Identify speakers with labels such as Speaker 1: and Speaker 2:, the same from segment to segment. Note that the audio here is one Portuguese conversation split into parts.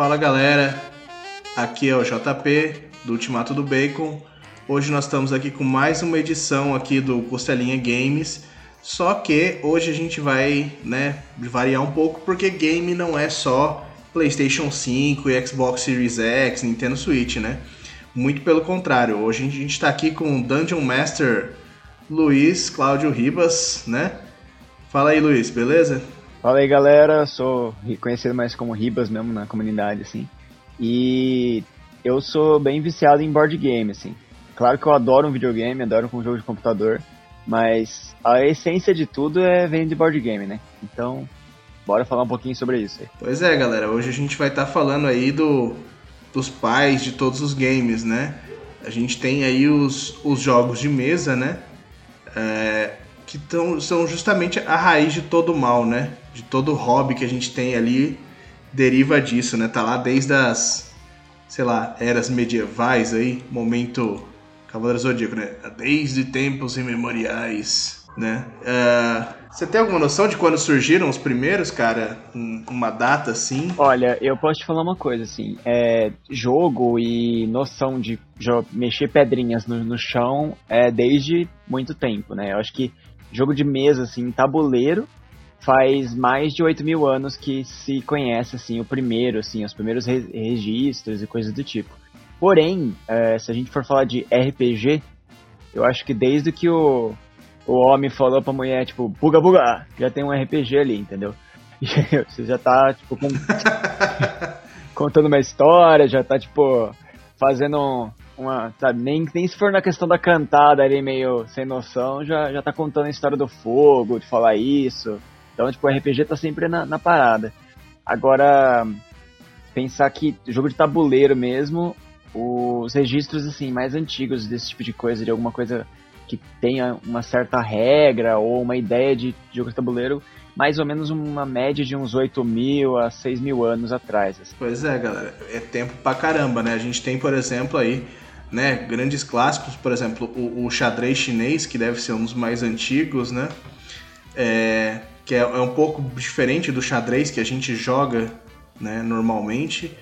Speaker 1: Fala galera, aqui é o JP do Ultimato do Bacon. Hoje nós estamos aqui com mais uma edição aqui do Costelinha Games. Só que hoje a gente vai, né, variar um pouco porque game não é só PlayStation 5 e Xbox Series X, Nintendo Switch, né? Muito pelo contrário. Hoje a gente está aqui com o Dungeon Master Luiz Cláudio Ribas, né? Fala aí, Luiz, beleza?
Speaker 2: Fala aí, galera. Sou conhecido mais como Ribas mesmo na comunidade, assim. E eu sou bem viciado em board game, assim. Claro que eu adoro um videogame, adoro um jogo de computador, mas a essência de tudo é vem de board game, né? Então, bora falar um pouquinho sobre isso aí.
Speaker 1: Pois é, galera. Hoje a gente vai estar tá falando aí do, dos pais de todos os games, né? A gente tem aí os, os jogos de mesa, né? É, que tão, são justamente a raiz de todo mal, né? De todo hobby que a gente tem ali deriva disso, né? Tá lá desde as, sei lá, eras medievais aí, momento Cavaleiro Zodíaco, né? Desde tempos imemoriais, né? Uh, você tem alguma noção de quando surgiram os primeiros, cara? Um, uma data assim?
Speaker 2: Olha, eu posso te falar uma coisa, assim. É, jogo e noção de mexer pedrinhas no, no chão é desde muito tempo, né? Eu acho que jogo de mesa, assim, tabuleiro, faz mais de 8 mil anos que se conhece, assim, o primeiro, assim, os primeiros re registros e coisas do tipo. Porém, é, se a gente for falar de RPG, eu acho que desde que o, o homem falou pra mulher, tipo, buga, buga, já tem um RPG ali, entendeu? Você já tá, tipo, com... contando uma história, já tá, tipo, fazendo uma, sabe, nem, nem se for na questão da cantada ali meio sem noção, já, já tá contando a história do fogo, de falar isso. Então, tipo, o RPG tá sempre na, na parada. Agora, pensar que jogo de tabuleiro mesmo, os registros, assim, mais antigos desse tipo de coisa, de alguma coisa que tenha uma certa regra ou uma ideia de jogo de tabuleiro, mais ou menos uma média de uns 8 mil a 6 mil anos atrás.
Speaker 1: Assim. Pois é, galera, é tempo pra caramba, né? A gente tem, por exemplo, aí né, grandes clássicos, por exemplo, o, o, xadrez chinês, que deve ser um dos mais antigos, né, é, que é, é, um pouco diferente do xadrez que a gente joga né, normalmente,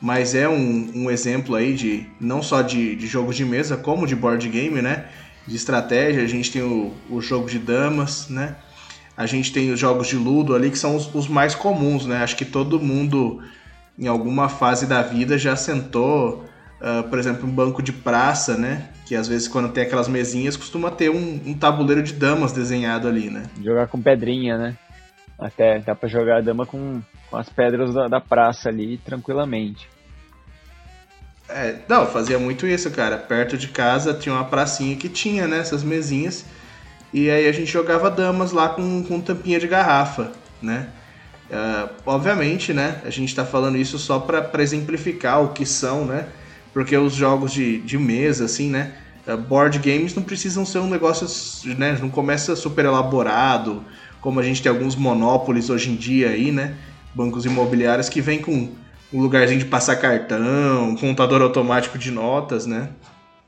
Speaker 1: mas é um, um exemplo aí de não só de, de jogo de mesa, como de board game, né, de estratégia, a gente tem o, o jogo de damas, né, a gente tem os jogos de ludo ali, que são os, os mais comuns, né, acho que todo mundo em alguma fase da vida já sentou uh, por exemplo, um banco de praça, né? Que às vezes quando tem aquelas mesinhas costuma ter um, um tabuleiro de damas desenhado ali, né?
Speaker 2: Jogar com pedrinha, né? Até dá pra jogar a dama com, com as pedras da, da praça ali tranquilamente.
Speaker 1: É, não, fazia muito isso, cara. Perto de casa tinha uma pracinha que tinha, né, essas mesinhas. E aí a gente jogava damas lá com, com tampinha de garrafa, né? Uh, obviamente, né, a gente está falando isso só para exemplificar o que são, né, porque os jogos de, de mesa, assim, né? Eh, board games não precisam ser um negócio, né? Não começa super elaborado, como a gente tem alguns monopólios hoje em dia aí, né? Bancos imobiliários que vem com um lugarzinho de passar cartão, um contador automático de notas, né?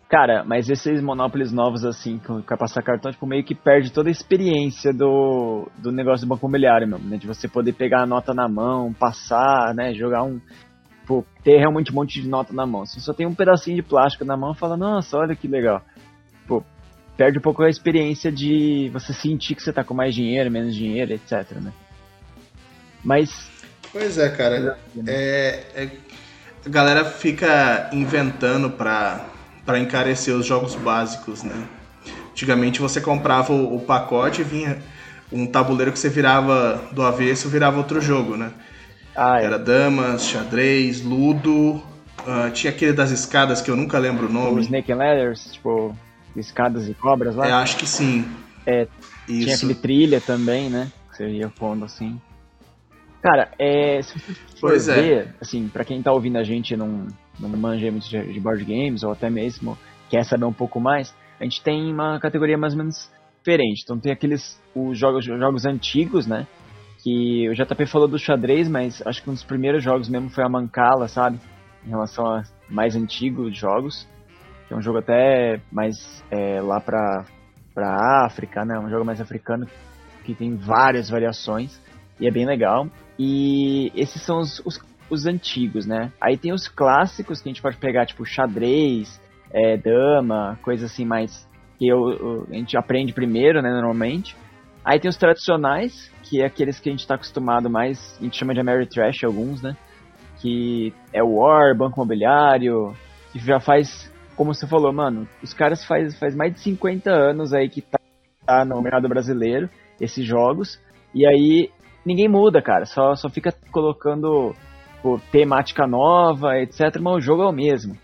Speaker 2: Cara, mas esses monopólios novos, assim, com passar cartão, tipo, meio que perde toda a experiência do, do negócio do banco imobiliário mesmo, né? De você poder pegar a nota na mão, passar, né? Jogar um, tipo, ter realmente um monte de nota na mão. Se só tem um pedacinho de plástico na mão, fala, nossa, olha que legal. Pô, perde um pouco a experiência de você sentir que você tá com mais dinheiro, menos dinheiro, etc, né? Mas...
Speaker 1: Pois é, cara. É, é, a galera fica inventando pra, pra encarecer os jogos básicos, né? Antigamente você comprava o, o pacote e vinha um tabuleiro que você virava do avesso virava outro jogo, né? Ah, é. Era damas, xadrez, ludo. Uh, tinha aquele das escadas que eu nunca lembro o nome.
Speaker 2: O Snake and Ladders, tipo, escadas e cobras lá?
Speaker 1: É, acho que sim.
Speaker 2: É, Isso. tinha aquele trilha também, né? Que você ia pondo assim. Cara, é, se você for pois é. ver, assim, pra quem tá ouvindo a gente não, não manja muito de board games, ou até mesmo quer saber um pouco mais, a gente tem uma categoria mais ou menos diferente. Então tem aqueles os jogos, jogos antigos, né? Que o JP falou do xadrez, mas acho que um dos primeiros jogos mesmo foi a Mancala, sabe? Em relação a mais antigos jogos. Que é um jogo até mais é, lá pra, pra África, né? Um jogo mais africano que tem várias variações e é bem legal. E esses são os, os os antigos, né? Aí tem os clássicos que a gente pode pegar, tipo xadrez, é, dama, coisa assim mais que eu, a gente aprende primeiro, né, normalmente. Aí tem os tradicionais, que é aqueles que a gente está acostumado mais, a gente chama de Ameritrash alguns, né? Que é o War, Banco Imobiliário, que já faz, como você falou, mano, os caras faz, faz mais de 50 anos aí que tá, tá no mercado brasileiro, esses jogos, e aí ninguém muda, cara, só, só fica colocando pô, temática nova, etc, mas o jogo é o mesmo.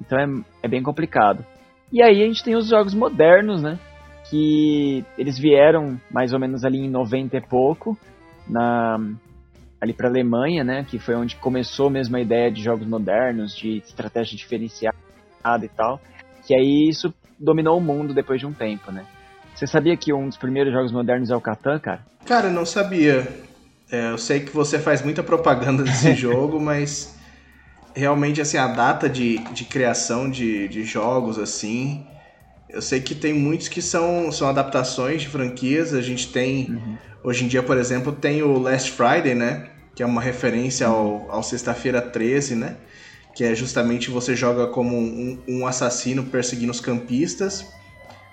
Speaker 2: Então é, é bem complicado. E aí a gente tem os jogos modernos, né? Que eles vieram mais ou menos ali em 90 e pouco, na, ali para Alemanha, né? Que foi onde começou mesmo a ideia de jogos modernos, de estratégia diferenciada e tal. Que aí isso dominou o mundo depois de um tempo, né? Você sabia que um dos primeiros jogos modernos é o Catan, cara?
Speaker 1: Cara, não sabia. É, eu sei que você faz muita propaganda desse jogo, mas realmente assim a data de, de criação de, de jogos assim eu sei que tem muitos que são, são adaptações de franquias a gente tem uhum. hoje em dia por exemplo tem o Last Friday né? Que é uma referência ao, ao sexta-feira 13 né? Que é justamente você joga como um, um assassino perseguindo os campistas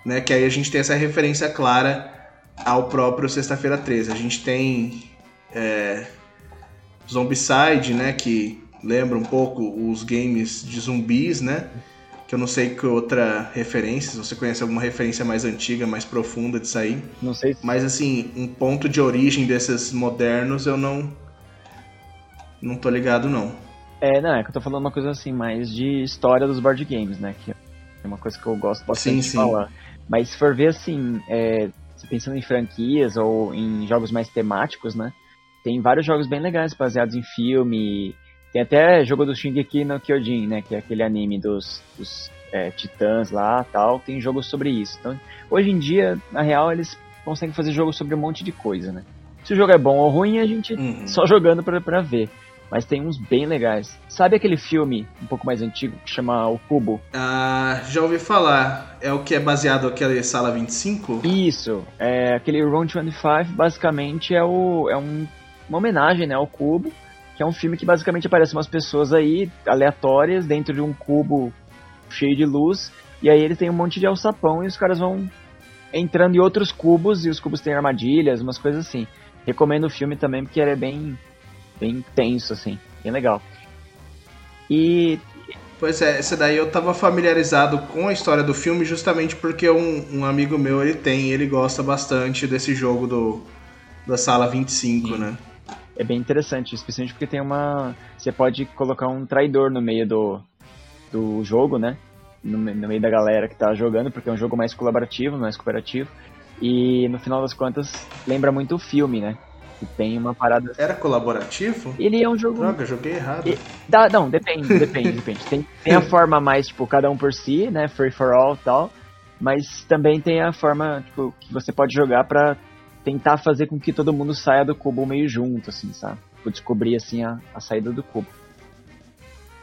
Speaker 1: né? Que aí a gente tem essa referência clara ao próprio sexta-feira 13 a gente tem é, Zombicide né? Que lembra um pouco os games de zumbis, né? Que eu não sei que outra referência, se você conhece alguma referência mais antiga, mais profunda disso aí.
Speaker 2: Não sei.
Speaker 1: Mas assim, um ponto de origem desses modernos eu não. Não tô ligado, não.
Speaker 2: É, não, é que eu tô falando uma coisa assim, mais de história dos board games, né? Que é uma coisa que eu gosto bastante sim, de sim. falar. Mas se for ver assim, é, pensando em franquias ou em jogos mais temáticos, né? Tem vários jogos bem legais baseados em filme, tem até jogo do Shingeki no Kyojin, né? Que é aquele anime dos, dos é, titãs lá tal. Tem jogo sobre isso. Então, hoje em dia, na real, eles conseguem fazer jogo sobre um monte de coisa, né? Se o jogo é bom ou ruim, a gente uhum. só jogando pra, pra ver. Mas tem uns bem legais. Sabe aquele filme um pouco mais antigo que chama O Cubo?
Speaker 1: Ah, já ouvi falar. É o que é baseado naquele Sala 25?
Speaker 2: Isso. É, aquele Round 25 basicamente é, o, é um, uma homenagem né, ao Cubo que é um filme que basicamente aparecem umas pessoas aí aleatórias dentro de um cubo cheio de luz, e aí ele tem um monte de alçapão e os caras vão entrando em outros cubos e os cubos têm armadilhas, umas coisas assim. Recomendo o filme também porque ele é bem bem tenso assim, bem legal. E
Speaker 1: Pois é, esse daí eu tava familiarizado com a história do filme justamente porque um, um amigo meu ele tem, ele gosta bastante desse jogo do da sala 25, Sim. né?
Speaker 2: É bem interessante, especialmente porque tem uma. Você pode colocar um traidor no meio do, do jogo, né? No, no meio da galera que tá jogando, porque é um jogo mais colaborativo, mais cooperativo. E no final das contas, lembra muito o filme, né? Que tem uma parada.
Speaker 1: Era colaborativo?
Speaker 2: Ele é um jogo.
Speaker 1: Droga, joguei errado. E...
Speaker 2: Dá, não, depende, depende, depende. Tem, tem a forma mais, tipo, cada um por si, né? Free for all e tal. Mas também tem a forma, tipo, que você pode jogar pra tentar fazer com que todo mundo saia do cubo meio junto, assim, sabe? Tipo, descobrir, assim, a, a saída do cubo.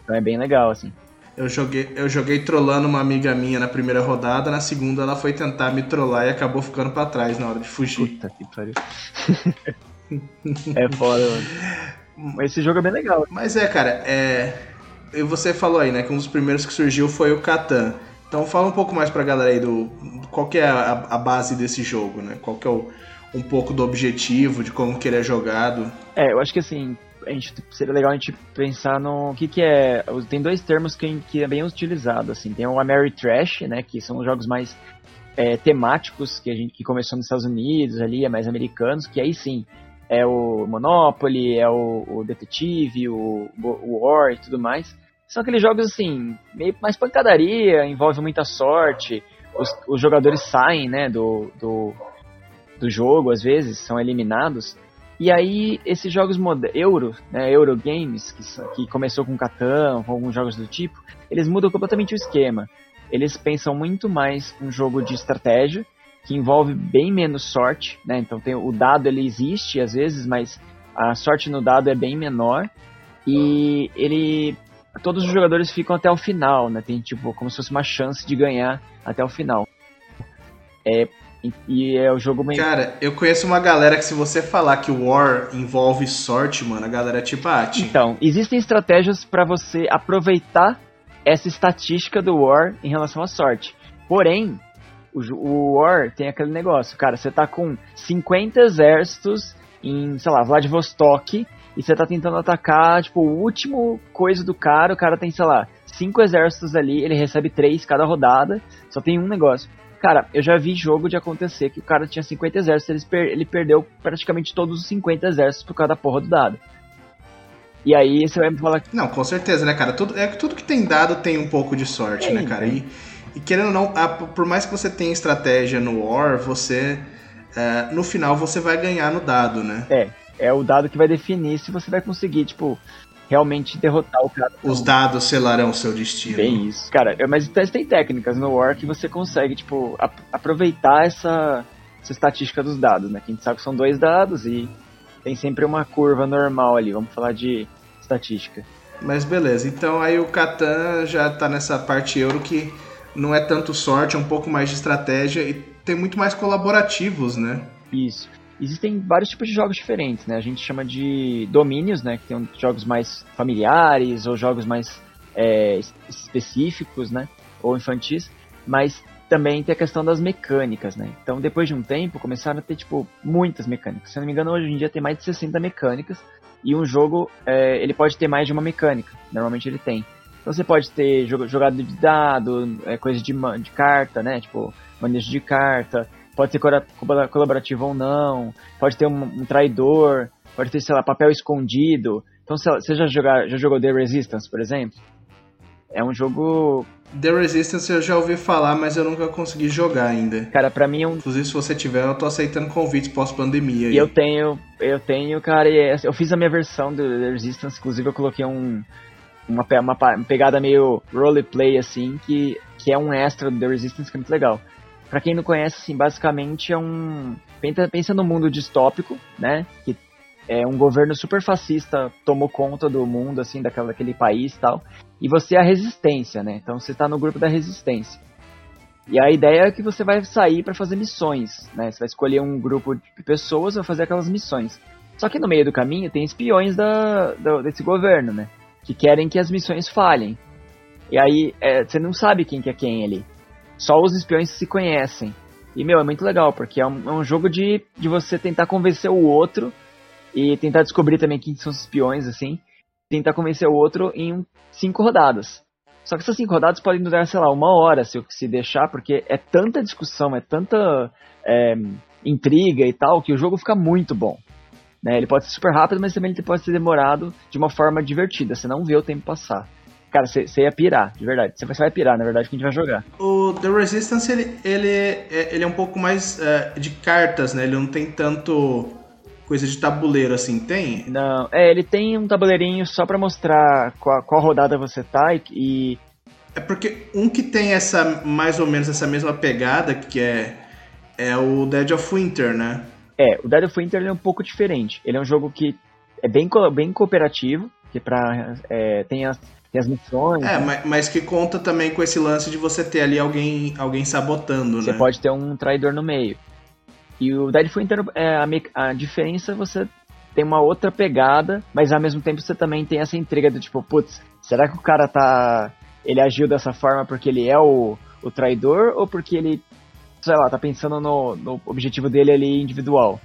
Speaker 2: Então é bem legal, assim.
Speaker 1: Eu joguei, eu joguei trollando uma amiga minha na primeira rodada, na segunda ela foi tentar me trollar e acabou ficando para trás na hora de fugir.
Speaker 2: Puta que pariu. é foda, mano. Esse jogo é bem legal.
Speaker 1: Mas é, cara, é. E você falou aí, né, que um dos primeiros que surgiu foi o Catan. Então fala um pouco mais pra galera aí do. Qual que é a, a base desse jogo, né? Qual que é o, um pouco do objetivo, de como que ele é jogado.
Speaker 2: É, eu acho que assim, a gente, seria legal a gente pensar no que que é... Tem dois termos que, que é bem utilizado, assim. Tem o Ameritrash, né, que são os jogos mais é, temáticos que a gente que começou nos Estados Unidos ali, é mais americanos, que aí sim é o Monopoly, é o, o Detetive, o, o War e tudo mais. São aqueles jogos assim, meio mais pancadaria, envolve muita sorte, os, os jogadores saem, né, do, do, do jogo, às vezes, são eliminados. E aí, esses jogos Euro, né, Eurogames, que, que começou com Catan, com alguns jogos do tipo, eles mudam completamente o esquema. Eles pensam muito mais um jogo de estratégia, que envolve bem menos sorte, né? Então tem, o dado ele existe às vezes, mas a sorte no dado é bem menor. E ele. Todos os jogadores ficam até o final, né? Tem tipo como se fosse uma chance de ganhar até o final. É, E, e é o jogo meio.
Speaker 1: Cara, eu conheço uma galera que se você falar que o War envolve sorte, mano, a galera tipo ah,
Speaker 2: Então, existem estratégias para você aproveitar essa estatística do War em relação à sorte. Porém, o, o War tem aquele negócio, cara, você tá com 50 exércitos em, sei lá, Vladivostok e você tá tentando atacar, tipo, o último coisa do cara, o cara tem, sei lá, cinco exércitos ali, ele recebe três cada rodada, só tem um negócio. Cara, eu já vi jogo de acontecer que o cara tinha 50 exércitos, ele, per ele perdeu praticamente todos os 50 exércitos por causa da porra do dado. E aí você vai me falar que.
Speaker 1: Não, com certeza, né, cara? Tudo, é, tudo que tem dado tem um pouco de sorte, né, cara? E, e, querendo ou não, a, por mais que você tenha estratégia no War, você. É, no final você vai ganhar no dado, né?
Speaker 2: É, é o dado que vai definir se você vai conseguir, tipo, realmente derrotar o cara.
Speaker 1: Os dados selarão seu destino.
Speaker 2: Bem isso. Cara, mas tem técnicas no War que você consegue, tipo, aproveitar essa, essa estatística dos dados, né? Que a gente sabe que são dois dados e tem sempre uma curva normal ali, vamos falar de estatística.
Speaker 1: Mas beleza, então aí o Catan já tá nessa parte euro que não é tanto sorte, é um pouco mais de estratégia e tem muito mais colaborativos, né?
Speaker 2: Isso existem vários tipos de jogos diferentes, né? A gente chama de domínios, né? Que tem jogos mais familiares ou jogos mais é, específicos, né? Ou infantis. Mas também tem a questão das mecânicas, né? Então, depois de um tempo, começaram a ter, tipo, muitas mecânicas. Se eu não me engano, hoje em dia tem mais de 60 mecânicas. E um jogo, é, ele pode ter mais de uma mecânica. Normalmente ele tem. Então, você pode ter jogado de dado, é, coisa de, de carta, né? Tipo, manejo de carta pode ser colaborativo ou não, pode ter um, um traidor, pode ter, sei lá, papel escondido. Então, você já, jogar, já jogou The Resistance, por exemplo? É um jogo.
Speaker 1: The Resistance eu já ouvi falar, mas eu nunca consegui jogar ainda.
Speaker 2: Cara, pra mim é um.
Speaker 1: Inclusive, se você tiver, eu tô aceitando convites pós-pandemia.
Speaker 2: E eu tenho, eu tenho, cara, é, eu fiz a minha versão do The Resistance, inclusive eu coloquei um. Uma, uma, uma pegada meio roleplay, assim, que, que é um extra do The Resistance que é muito legal. Para quem não conhece, assim, basicamente é um. Pensa, no mundo distópico, né? Que é um governo super fascista tomou conta do mundo, assim, daquela, daquele país e tal. E você é a resistência, né? Então você está no grupo da resistência. E a ideia é que você vai sair para fazer missões, né? Você vai escolher um grupo de pessoas e vai fazer aquelas missões. Só que no meio do caminho tem espiões da, da desse governo, né? Que querem que as missões falhem. E aí é, você não sabe quem que é quem ali. Só os espiões se conhecem. E, meu, é muito legal, porque é um, é um jogo de, de você tentar convencer o outro e tentar descobrir também quem são os espiões, assim. Tentar convencer o outro em cinco rodadas. Só que essas cinco rodadas podem durar, sei lá, uma hora se, se deixar, porque é tanta discussão, é tanta é, intriga e tal, que o jogo fica muito bom. Né? Ele pode ser super rápido, mas também ele pode ser demorado de uma forma divertida, você não vê o tempo passar. Cara, você ia pirar, de verdade. Você vai pirar, na verdade, que a gente vai jogar.
Speaker 1: O The Resistance, ele, ele, é, ele é um pouco mais uh, de cartas, né? Ele não tem tanto coisa de tabuleiro assim, tem?
Speaker 2: Não, é, ele tem um tabuleirinho só para mostrar qual, qual rodada você tá e, e...
Speaker 1: É porque um que tem essa, mais ou menos essa mesma pegada, que é, é o Dead of Winter, né?
Speaker 2: É, o Dead of Winter é um pouco diferente. Ele é um jogo que é bem, bem cooperativo, que pra, é, tem as tem as missões.
Speaker 1: É, né? mas, mas, que conta também com esse lance de você ter ali alguém, alguém sabotando,
Speaker 2: você
Speaker 1: né?
Speaker 2: Você pode ter um traidor no meio. E o Deadpool inteiro, é, a, a diferença você tem uma outra pegada, mas ao mesmo tempo você também tem essa intriga do tipo, putz, será que o cara tá. Ele agiu dessa forma porque ele é o, o traidor ou porque ele, sei lá, tá pensando no, no objetivo dele ali individual?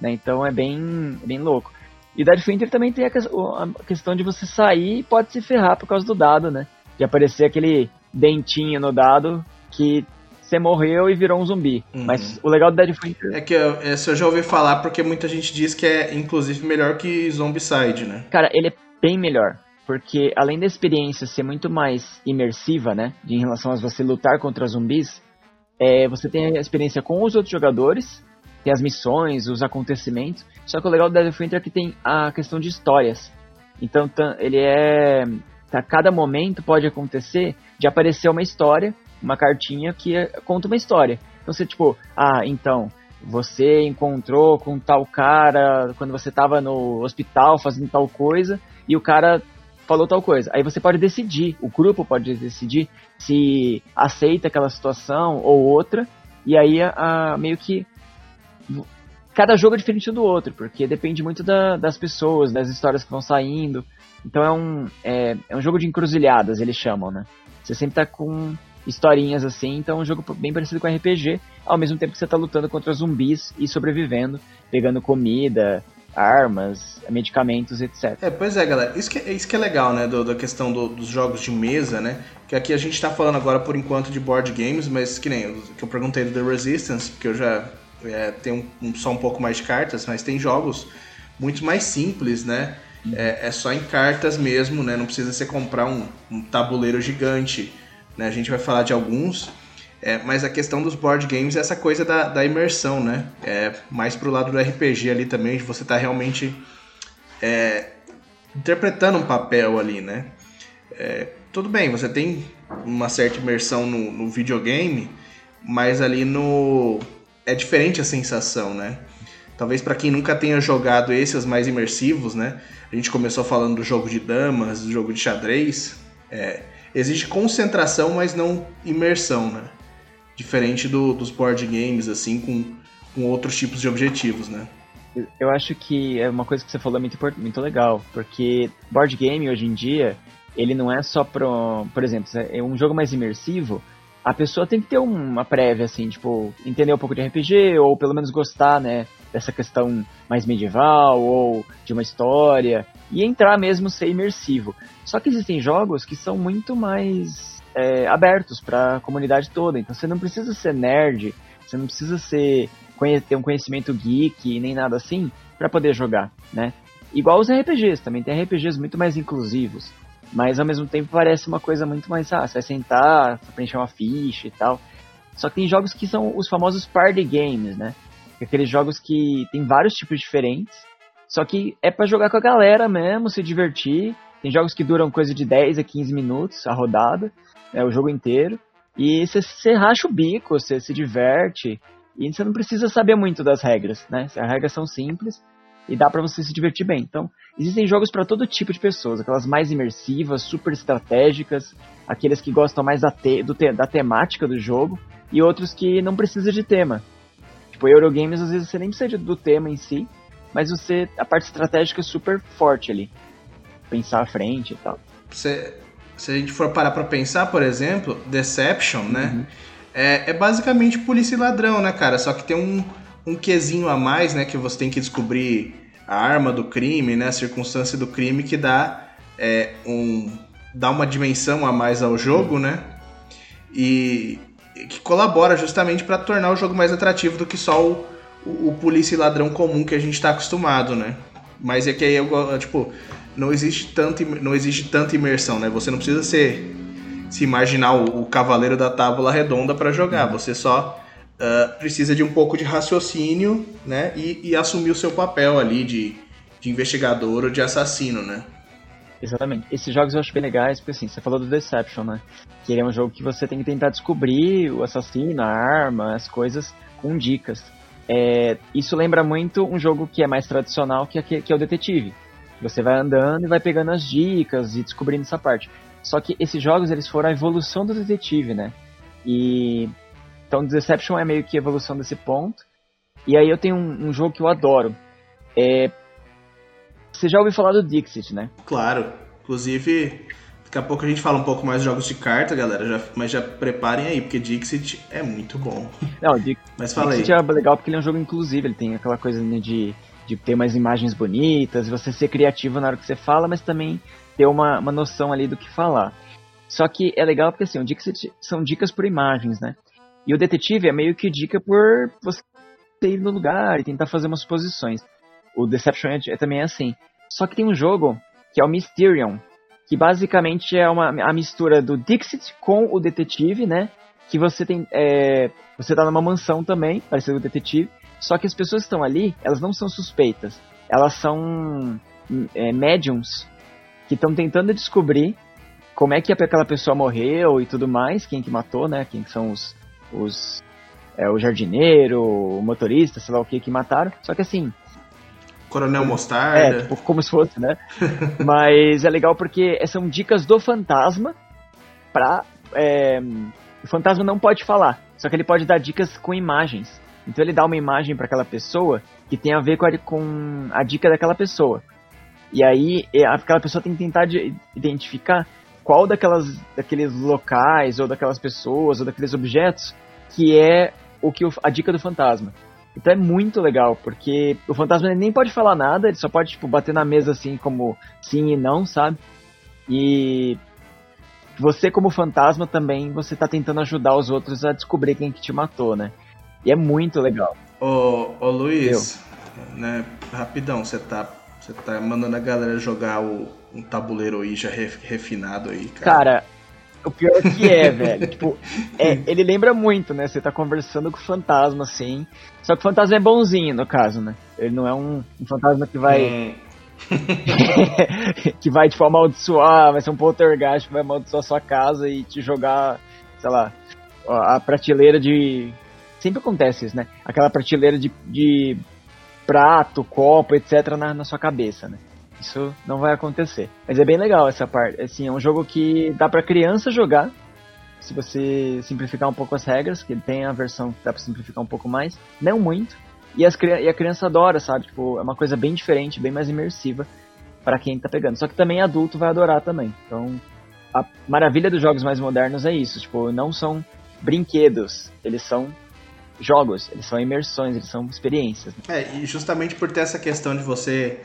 Speaker 2: Né? Então é bem, bem louco. E Dead Finter também tem a, a, questão de você sair e pode se ferrar por causa do dado, né? De aparecer aquele dentinho no dado que você morreu e virou um zumbi. Uhum. Mas o legal do Dead Finter...
Speaker 1: É que eu, eu já ouvi falar porque muita gente diz que é, inclusive, melhor que Zombicide, né?
Speaker 2: Cara, ele é bem melhor. Porque além da experiência ser muito mais imersiva, né? Em relação a você lutar contra zumbis, é, você tem a experiência com os outros jogadores tem as missões, os acontecimentos. Só que o legal do of Winter é que tem a questão de histórias. Então ele é. A cada momento pode acontecer de aparecer uma história, uma cartinha que é, conta uma história. Então você, tipo, ah, então, você encontrou com tal cara quando você estava no hospital fazendo tal coisa e o cara falou tal coisa. Aí você pode decidir, o grupo pode decidir se aceita aquela situação ou outra E aí, a, a meio que cada jogo é diferente do outro, porque depende muito da, das pessoas, das histórias que vão saindo. Então é um, é, é, um jogo de encruzilhadas, eles chamam, né? Você sempre tá com historinhas assim, então é um jogo bem parecido com RPG, ao mesmo tempo que você tá lutando contra zumbis e sobrevivendo, pegando comida, armas, medicamentos, etc.
Speaker 1: É, pois é, galera. Isso que, é, isso que é legal, né, do, da questão do, dos jogos de mesa, né? Que aqui a gente tá falando agora por enquanto de board games, mas que nem que eu perguntei do The Resistance, porque eu já é, tem um, só um pouco mais de cartas, mas tem jogos muito mais simples, né? É, é, só em cartas mesmo, né? Não precisa você comprar um, um tabuleiro gigante. Né? A gente vai falar de alguns, é, mas a questão dos board games é essa coisa da, da imersão, né? É mais pro lado do RPG ali também, de você estar tá realmente é, interpretando um papel ali, né? É, tudo bem, você tem uma certa imersão no, no videogame, mas ali no é diferente a sensação, né? Talvez para quem nunca tenha jogado esses mais imersivos, né? A gente começou falando do jogo de damas, do jogo de xadrez. É, concentração, mas não imersão, né? Diferente do, dos board games, assim, com, com outros tipos de objetivos, né?
Speaker 2: Eu acho que é uma coisa que você falou muito, muito legal, porque board game hoje em dia, ele não é só pro, por exemplo, é um jogo mais imersivo, a pessoa tem que ter uma prévia, assim, tipo, entender um pouco de RPG, ou pelo menos gostar, né, dessa questão mais medieval, ou de uma história, e entrar mesmo ser imersivo. Só que existem jogos que são muito mais é, abertos para a comunidade toda, então você não precisa ser nerd, você não precisa ser ter um conhecimento geek nem nada assim para poder jogar, né? Igual os RPGs, também tem RPGs muito mais inclusivos. Mas ao mesmo tempo parece uma coisa muito mais. Ah, você vai sentar, preencher uma ficha e tal. Só que tem jogos que são os famosos party games, né? Aqueles jogos que tem vários tipos diferentes. Só que é para jogar com a galera mesmo, se divertir. Tem jogos que duram coisa de 10 a 15 minutos a rodada, é o jogo inteiro. E você racha o bico, você se diverte. E você não precisa saber muito das regras, né? As regras são simples e dá para você se divertir bem. Então, existem jogos para todo tipo de pessoas, aquelas mais imersivas, super estratégicas, aqueles que gostam mais da, te, do te, da temática do jogo e outros que não precisam de tema. Tipo, Eurogames às vezes você nem precisa do tema em si, mas você a parte estratégica é super forte ali. Pensar à frente e tal.
Speaker 1: Se, se a gente for parar para pensar, por exemplo, Deception, né? Uhum. É, é basicamente polícia e ladrão, né, cara? Só que tem um um quesinho a mais, né? Que você tem que descobrir a arma do crime, né? A circunstância do crime que dá é, um dá uma dimensão a mais ao jogo, né? E, e que colabora justamente para tornar o jogo mais atrativo do que só o, o, o polícia e ladrão comum que a gente está acostumado, né? Mas é que aí eu tipo não existe tanto não existe tanta imersão, né? Você não precisa ser se imaginar o, o cavaleiro da tábua redonda para jogar. Você só uh, precisa de um pouco de raciocínio, né? E, e, assumir o seu papel ali de, de investigador ou de assassino, né?
Speaker 2: Exatamente. Esses jogos eu acho bem legais, porque assim, você falou do Deception, né? Que ele é um jogo que você tem que tentar descobrir o assassino, a arma, as coisas com dicas. É, isso lembra muito um jogo que é mais tradicional, que é, que é o Detetive. Você vai andando e vai pegando as dicas e descobrindo essa parte. Só que esses jogos eles foram a evolução do detetive, né? E então Deception é meio que evolução desse ponto. E aí eu tenho um, um jogo que eu adoro. É... Você já ouviu falar do Dixit, né?
Speaker 1: Claro. Inclusive, daqui a pouco a gente fala um pouco mais de jogos de carta, galera. Já, mas já preparem aí, porque Dixit é muito bom.
Speaker 2: Não, Dixit, mas fala Dixit aí. é legal porque ele é um jogo inclusivo. Ele tem aquela coisa né, de, de ter umas imagens bonitas, você ser criativo na hora que você fala, mas também ter uma, uma noção ali do que falar. Só que é legal porque assim, o Dixit são dicas por imagens, né? E o detetive é meio que dica por você ir no lugar e tentar fazer umas suposições. O Deception é, é também é assim. Só que tem um jogo que é o Mysterion, que basicamente é uma, a mistura do Dixit com o detetive, né? Que você tem. É, você tá numa mansão também, parecido com o detetive. Só que as pessoas que estão ali, elas não são suspeitas. Elas são é, médiums que estão tentando descobrir como é que aquela pessoa morreu e tudo mais, quem que matou, né? Quem são os, os é, o jardineiro, o motorista, sei lá o que, que mataram. Só que assim.
Speaker 1: Coronel Mostarda. É,
Speaker 2: tipo, como se fosse, né? Mas é legal porque são dicas do fantasma pra. É, o fantasma não pode falar. Só que ele pode dar dicas com imagens. Então ele dá uma imagem para aquela pessoa que tem a ver com a, com a dica daquela pessoa. E aí aquela pessoa tem que tentar identificar qual daquelas, daqueles locais, ou daquelas pessoas, ou daqueles objetos que é o que o, a dica do fantasma. Então é muito legal, porque o fantasma nem pode falar nada, ele só pode tipo, bater na mesa assim como sim e não, sabe? E você como fantasma também, você tá tentando ajudar os outros a descobrir quem que te matou, né? E é muito legal.
Speaker 1: Ô, ô Luiz, né, rapidão, você tá, você tá mandando a galera jogar o, um tabuleiro aí já refinado aí, cara.
Speaker 2: Cara, o pior que é, velho. Tipo, é, ele lembra muito, né? Você tá conversando com o fantasma, assim. Só que o fantasma é bonzinho, no caso, né? Ele não é um, um fantasma que vai. Hum. que vai, tipo, amaldiçoar, vai ser um poltergeist que vai amaldiçoar sua casa e te jogar, sei lá, a prateleira de. Sempre acontece isso, né? Aquela prateleira de, de prato, copo, etc. Na, na sua cabeça, né? Isso não vai acontecer. Mas é bem legal essa parte. Assim, é um jogo que dá para criança jogar. Se você simplificar um pouco as regras, que tem a versão que dá para simplificar um pouco mais, não muito. E, as, e a criança adora, sabe? Tipo, é uma coisa bem diferente, bem mais imersiva para quem tá pegando. Só que também adulto vai adorar também. Então, a maravilha dos jogos mais modernos é isso, tipo, não são brinquedos, eles são jogos, eles são imersões, eles são experiências.
Speaker 1: É, e justamente por ter essa questão de você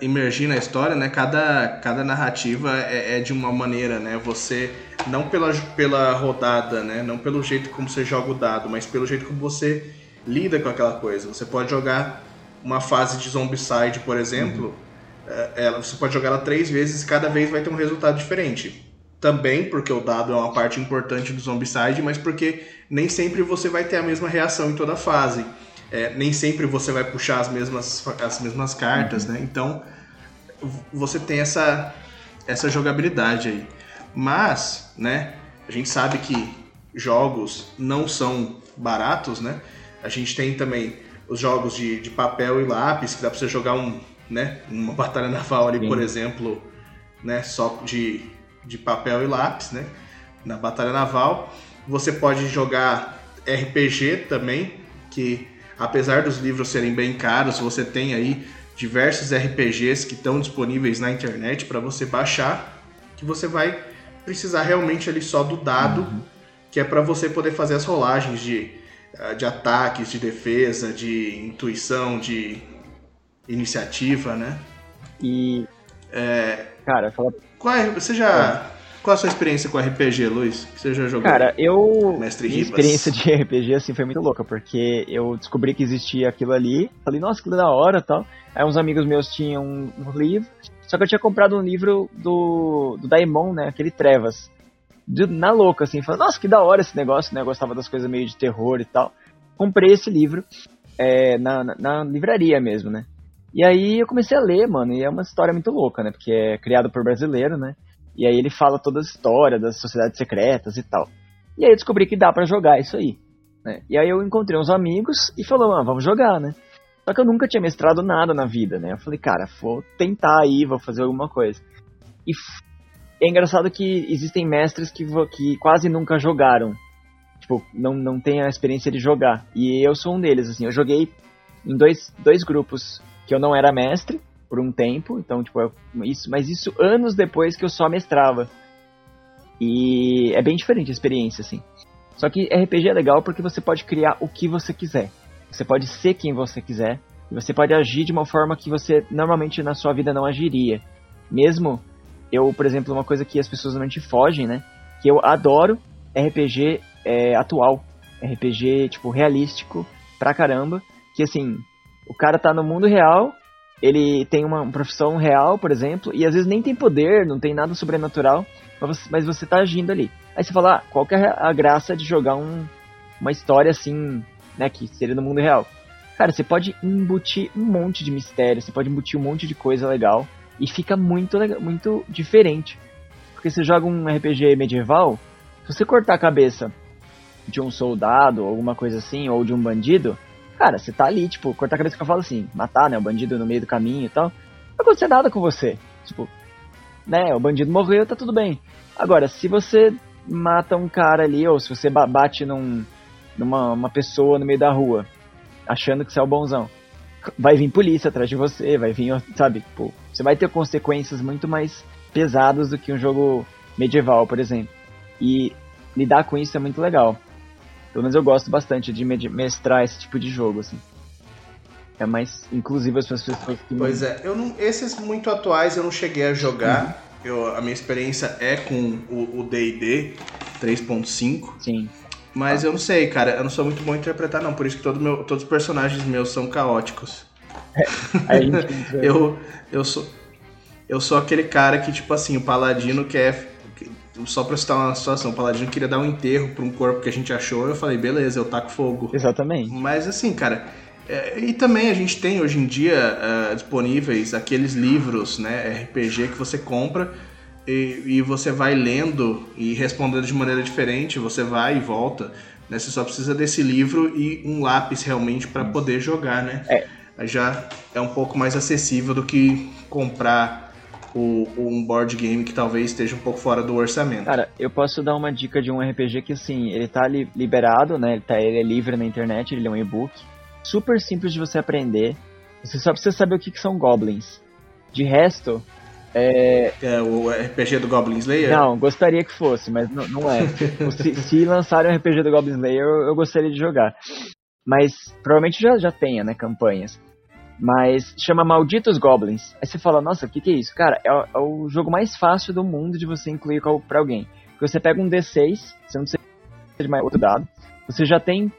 Speaker 1: imergir na história, né? Cada, cada narrativa é, é, de uma maneira, né? Você não pela, pela rodada, né? Não pelo jeito como você joga o dado, mas pelo jeito como você lida com aquela coisa. Você pode jogar uma fase de Zombicide, por exemplo, uhum. uh, ela, você pode jogar ela três vezes e cada vez vai ter um resultado diferente. Também porque o dado é uma parte importante do Zombicide, mas porque nem sempre você vai ter a mesma reação em toda fase é, nem sempre você vai puxar as mesmas, as mesmas cartas, uhum. né? Então você tem essa, essa jogabilidade aí. Mas, né, a gente sabe que jogos não são baratos, né? A gente tem também os jogos de, de papel e lápis, que dá pra você jogar um, né, uma batalha naval ali, Sim. por exemplo, né, só de, de papel e lápis, né? Na batalha naval. Você pode jogar RPG também, que apesar dos livros serem bem caros, você tem aí diversos RPGs que estão disponíveis na internet para você baixar, que você vai precisar realmente ali só do dado, uhum. que é para você poder fazer as rolagens de, ah, de ataques, de defesa, de intuição, de iniciativa, né?
Speaker 2: E. É... Cara, fala.
Speaker 1: Qual é, você já. É qual a sua experiência com RPG, Luiz? Você já jogou?
Speaker 2: Cara, eu. Mestre Minha experiência de RPG assim foi muito louca, porque eu descobri que existia aquilo ali. Falei, nossa, que da hora tal. Aí uns amigos meus tinham um, um livro. Só que eu tinha comprado um livro do, do Daimon, né? Aquele Trevas. De, na louca, assim. Falei, nossa, que da hora esse negócio, né? Eu gostava das coisas meio de terror e tal. Comprei esse livro é, na, na, na livraria mesmo, né? E aí eu comecei a ler, mano, e é uma história muito louca, né? Porque é criado por brasileiro, né? E aí ele fala toda a história das sociedades secretas e tal. E aí eu descobri que dá para jogar isso aí. Né? E aí eu encontrei uns amigos e falou, ah, vamos jogar, né? Só que eu nunca tinha mestrado nada na vida, né? Eu falei, cara, vou tentar aí, vou fazer alguma coisa. E é engraçado que existem mestres que, que quase nunca jogaram. Tipo, não, não tem a experiência de jogar. E eu sou um deles, assim. Eu joguei em dois, dois grupos que eu não era mestre por um tempo, então, tipo, é isso, mas isso anos depois que eu só mestrava. E é bem diferente a experiência, assim. Só que RPG é legal porque você pode criar o que você quiser. Você pode ser quem você quiser. E você pode agir de uma forma que você normalmente na sua vida não agiria. Mesmo eu, por exemplo, uma coisa que as pessoas normalmente fogem, né? Que eu adoro RPG é, atual. RPG, tipo, realístico pra caramba. Que assim, o cara tá no mundo real ele tem uma profissão real, por exemplo, e às vezes nem tem poder, não tem nada sobrenatural, mas você, mas você tá agindo ali. Aí você fala, ah, qual que é a graça de jogar um, uma história assim, né, que seria no mundo real? Cara, você pode embutir um monte de mistério, você pode embutir um monte de coisa legal, e fica muito, muito diferente. Porque você joga um RPG medieval, se você cortar a cabeça de um soldado, alguma coisa assim, ou de um bandido, Cara, você tá ali, tipo, cortar a cabeça que eu falo assim, matar, né, o bandido no meio do caminho e tal. Não acontecer nada com você. Tipo, né, o bandido morreu, tá tudo bem. Agora, se você mata um cara ali, ou se você bate num, numa uma pessoa no meio da rua, achando que você é o bonzão. Vai vir polícia atrás de você, vai vir, sabe, tipo, você vai ter consequências muito mais pesadas do que um jogo medieval, por exemplo. E lidar com isso é muito legal. Pelo menos eu gosto bastante de mestrar esse tipo de jogo, assim. É mais inclusivo as pessoas
Speaker 1: que. Pois é, eu não, esses muito atuais eu não cheguei a jogar. Uhum. Eu, a minha experiência é com o DD 3.5.
Speaker 2: Sim.
Speaker 1: Mas ah. eu não sei, cara, eu não sou muito bom em interpretar, não. Por isso que todo meu, todos os personagens meus são caóticos. É, eu, eu sou. Eu sou aquele cara que, tipo assim, o paladino quer só pra citar uma situação, o Paladino queria dar um enterro pra um corpo que a gente achou, eu falei, beleza, eu taco fogo.
Speaker 2: Exatamente.
Speaker 1: Mas assim, cara, é, e também a gente tem hoje em dia uh, disponíveis aqueles livros, né, RPG que você compra e, e, você vai lendo e respondendo de maneira diferente, você vai e volta, né, você só precisa desse livro e um lápis realmente para poder jogar, né.
Speaker 2: É.
Speaker 1: Já é um pouco mais acessível do que comprar o, um board game que talvez esteja um pouco fora do orçamento.
Speaker 2: Cara, eu posso dar uma dica de um RPG que, assim, ele tá li liberado, né? Ele, tá, ele é livre na internet, ele é um e-book. Super simples de você aprender. Você só precisa saber o que, que são goblins. De resto, é...
Speaker 1: é... o RPG do Goblin Slayer?
Speaker 2: Não, gostaria que fosse, mas não, não é. se, se lançarem um RPG do Goblin Slayer, eu, eu, gostaria de jogar. Mas provavelmente já, já tenha, né, campanhas. Mas chama Malditos Goblins. Aí você fala, nossa, o que, que é isso? Cara, é o, é o, jogo mais fácil do mundo de você incluir para alguém. Porque você pega um D6, você não precisa de mais outro dado. Você já tem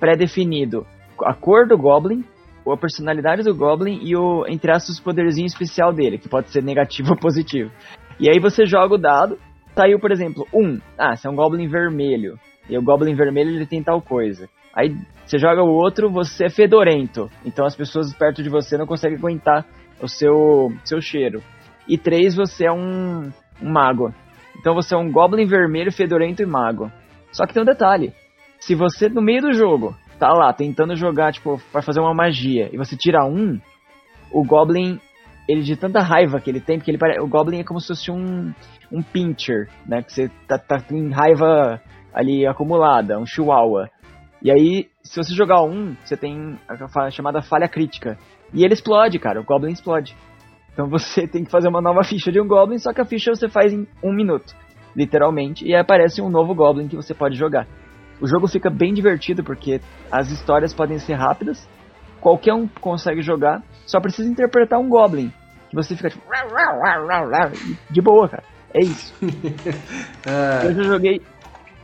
Speaker 2: pré-definido a cor do Goblin, a personalidade do Goblin e o, entre aspas, poderzinho especial dele, que pode ser negativo ou positivo. E aí você joga o dado, saiu, por exemplo, um. Ah, você é um Goblin vermelho. E o Goblin vermelho ele tem tal coisa. Aí você joga o outro, você é fedorento. Então as pessoas perto de você não conseguem aguentar o seu, seu cheiro. E três, você é um, um mago. Então você é um Goblin vermelho, fedorento e mago. Só que tem um detalhe. Se você, no meio do jogo, tá lá tentando jogar, tipo, para fazer uma magia, e você tira um, o Goblin, ele de tanta raiva que ele tem, porque ele pare... o Goblin é como se fosse um, um pincher, né? Que você tá, tá com raiva ali acumulada, um chihuahua. E aí, se você jogar um, você tem a chamada falha crítica. E ele explode, cara. O Goblin explode. Então você tem que fazer uma nova ficha de um Goblin, só que a ficha você faz em um minuto. Literalmente. E aí aparece um novo Goblin que você pode jogar. O jogo fica bem divertido porque as histórias podem ser rápidas. Qualquer um consegue jogar. Só precisa interpretar um Goblin. Que você fica tipo. De boa, cara. É isso. Eu já joguei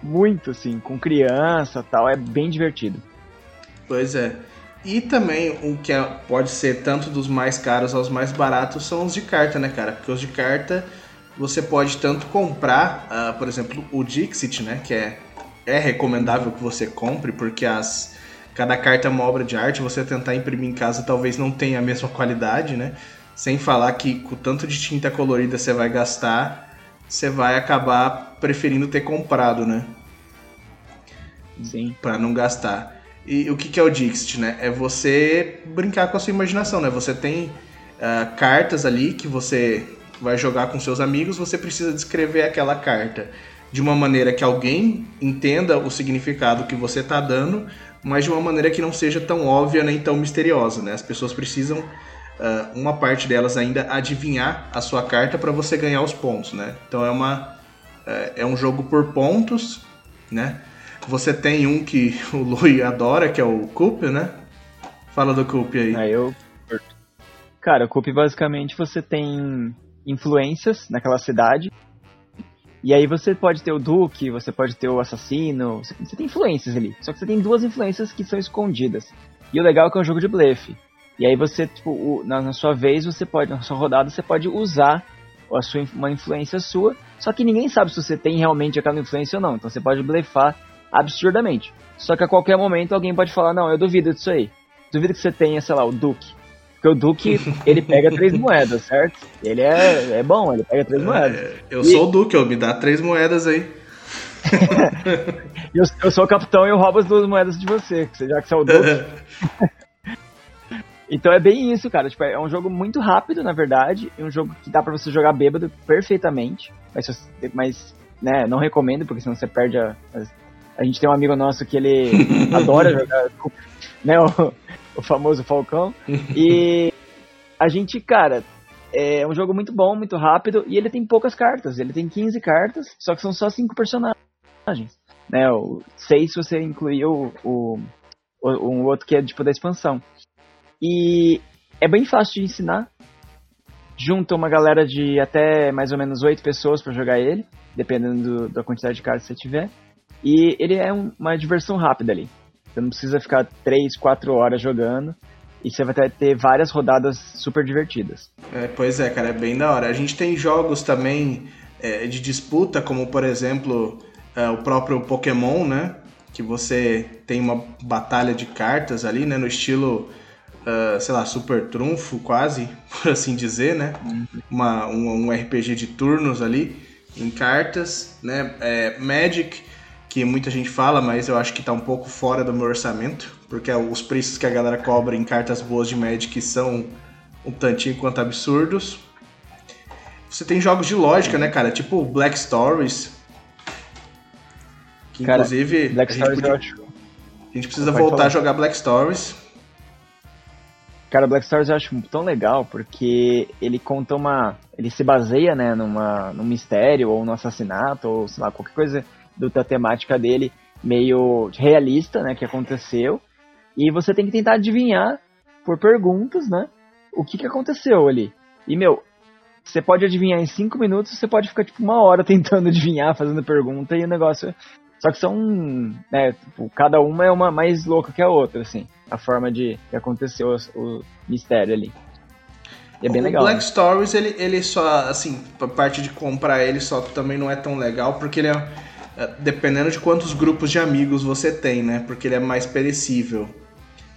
Speaker 2: muito, assim, com criança tal, é bem divertido.
Speaker 1: Pois é. E também o que é, pode ser tanto dos mais caros aos mais baratos são os de carta, né, cara? Porque os de carta você pode tanto comprar, uh, por exemplo, o Dixit, né? Que é, é recomendável que você compre, porque as, cada carta é uma obra de arte. Você tentar imprimir em casa talvez não tenha a mesma qualidade, né? Sem falar que com o tanto de tinta colorida você vai gastar, você vai acabar preferindo ter comprado, né?
Speaker 2: Sim.
Speaker 1: Para não gastar. E o que, que é o Dixit, né? É você brincar com a sua imaginação, né? Você tem uh, cartas ali que você vai jogar com seus amigos, você precisa descrever aquela carta de uma maneira que alguém entenda o significado que você está dando, mas de uma maneira que não seja tão óbvia nem tão misteriosa, né? As pessoas precisam, uh, uma parte delas ainda, adivinhar a sua carta para você ganhar os pontos, né? Então é uma é, é um jogo por pontos, né? Você tem um que o Lui adora, que é o Coop, né? Fala do Coop aí.
Speaker 2: Aí eu. Cara, o Coop basicamente você tem influências naquela cidade. E aí você pode ter o Duque, você pode ter o assassino, você, você tem influências ali. Só que você tem duas influências que são escondidas. E o legal é que é um jogo de blefe. E aí você, tipo, o, na, na, sua vez, você pode, na sua rodada, você pode usar a sua, uma influência sua, só que ninguém sabe se você tem realmente aquela influência ou não. Então você pode blefar absurdamente. Só que a qualquer momento alguém pode falar, não, eu duvido disso aí. Duvido que você tenha, sei lá, o Duque. Porque o Duque, ele pega três moedas, certo? Ele é, é bom, ele pega três moedas. É,
Speaker 1: eu e... sou o Duque, eu me dá três moedas aí.
Speaker 2: eu, eu, sou o capitão e eu roubo as duas moedas de você, já que você é o Duque. Então é bem isso, cara. Tipo, é um jogo muito rápido, na verdade. É um jogo que dá para você jogar bêbado perfeitamente. Mas, mas né, não recomendo, porque senão você perde a, A gente tem um amigo nosso que ele adora jogar, né, o, o famoso Falcão. E a gente, cara, é um jogo muito bom, muito rápido, e ele tem poucas cartas. Ele tem 15 cartas, só que são só 5 personagens. Né, o 6 se você incluir o, o, o, um outro que é tipo da expansão. E é bem fácil de ensinar. Junta uma galera de até mais ou menos 8 pessoas para jogar ele, dependendo do, da quantidade de cartas que você tiver. E ele é um, uma diversão rápida ali. Você não precisa ficar 3, 4 horas jogando. E você vai ter várias rodadas super divertidas.
Speaker 1: É, pois é, cara, é bem da hora. A gente tem jogos também é, de disputa, como por exemplo é, o próprio Pokémon, né? Que você tem uma batalha de cartas ali, né? No estilo, uh, sei lá, super trunfo, quase, por assim dizer, né? Uma, um, um, RPG de turnos ali em cartas, né? É, Magic que muita gente fala, mas eu acho que está um pouco fora do meu orçamento, porque os preços que a galera cobra em cartas boas de Magic são um tantinho quanto absurdos. Você tem jogos de lógica, né, cara? Tipo Black Stories. Que cara, inclusive. Black a Stories podia... A gente precisa voltar falar. a jogar Black Stories.
Speaker 2: Cara, Black Stories eu acho tão legal porque ele conta uma. Ele se baseia, né, numa, num mistério ou no assassinato ou sei lá, qualquer coisa da temática dele meio realista, né, que aconteceu. E você tem que tentar adivinhar por perguntas, né, o que, que aconteceu ali. E, meu, você pode adivinhar em cinco minutos, você pode ficar, tipo, uma hora tentando adivinhar, fazendo pergunta, e o negócio... Só que são, né, tipo, cada uma é uma mais louca que a outra, assim, a forma de que aconteceu o, mistério ali. E é bem o legal.
Speaker 1: O Black né? Stories, ele, ele só, assim, a parte de comprar ele só também não é tão legal, porque ele é é, dependendo de quantos grupos de amigos você tem, né? Porque ele é mais perecível.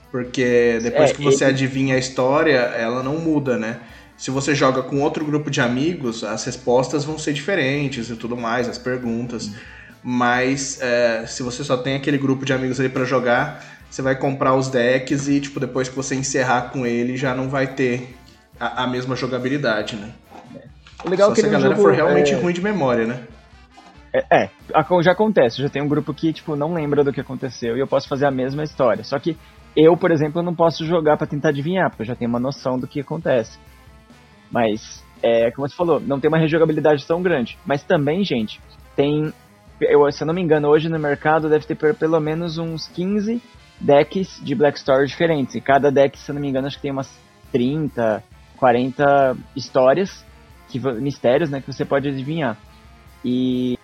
Speaker 1: Porque depois é, que você ele... adivinha a história, ela não muda, né? Se você joga com outro grupo de amigos, as respostas vão ser diferentes e tudo mais, as perguntas. Uhum. Mas é, se você só tem aquele grupo de amigos ali para jogar, você vai comprar os decks e, tipo, depois que você encerrar com ele, já não vai ter a, a mesma jogabilidade, né? O legal só é que se a galera jogo, for realmente é... ruim de memória, né?
Speaker 2: É, é, já acontece. Já tem um grupo que, tipo, não lembra do que aconteceu e eu posso fazer a mesma história. Só que eu, por exemplo, não posso jogar para tentar adivinhar, porque eu já tenho uma noção do que acontece. Mas, é, como você falou, não tem uma rejogabilidade tão grande. Mas também, gente, tem. Eu, se eu não me engano, hoje no mercado deve ter pelo menos uns 15 decks de Black Story diferentes. E cada deck, se eu não me engano, acho que tem umas 30, 40 histórias, que, mistérios, né, que você pode adivinhar. E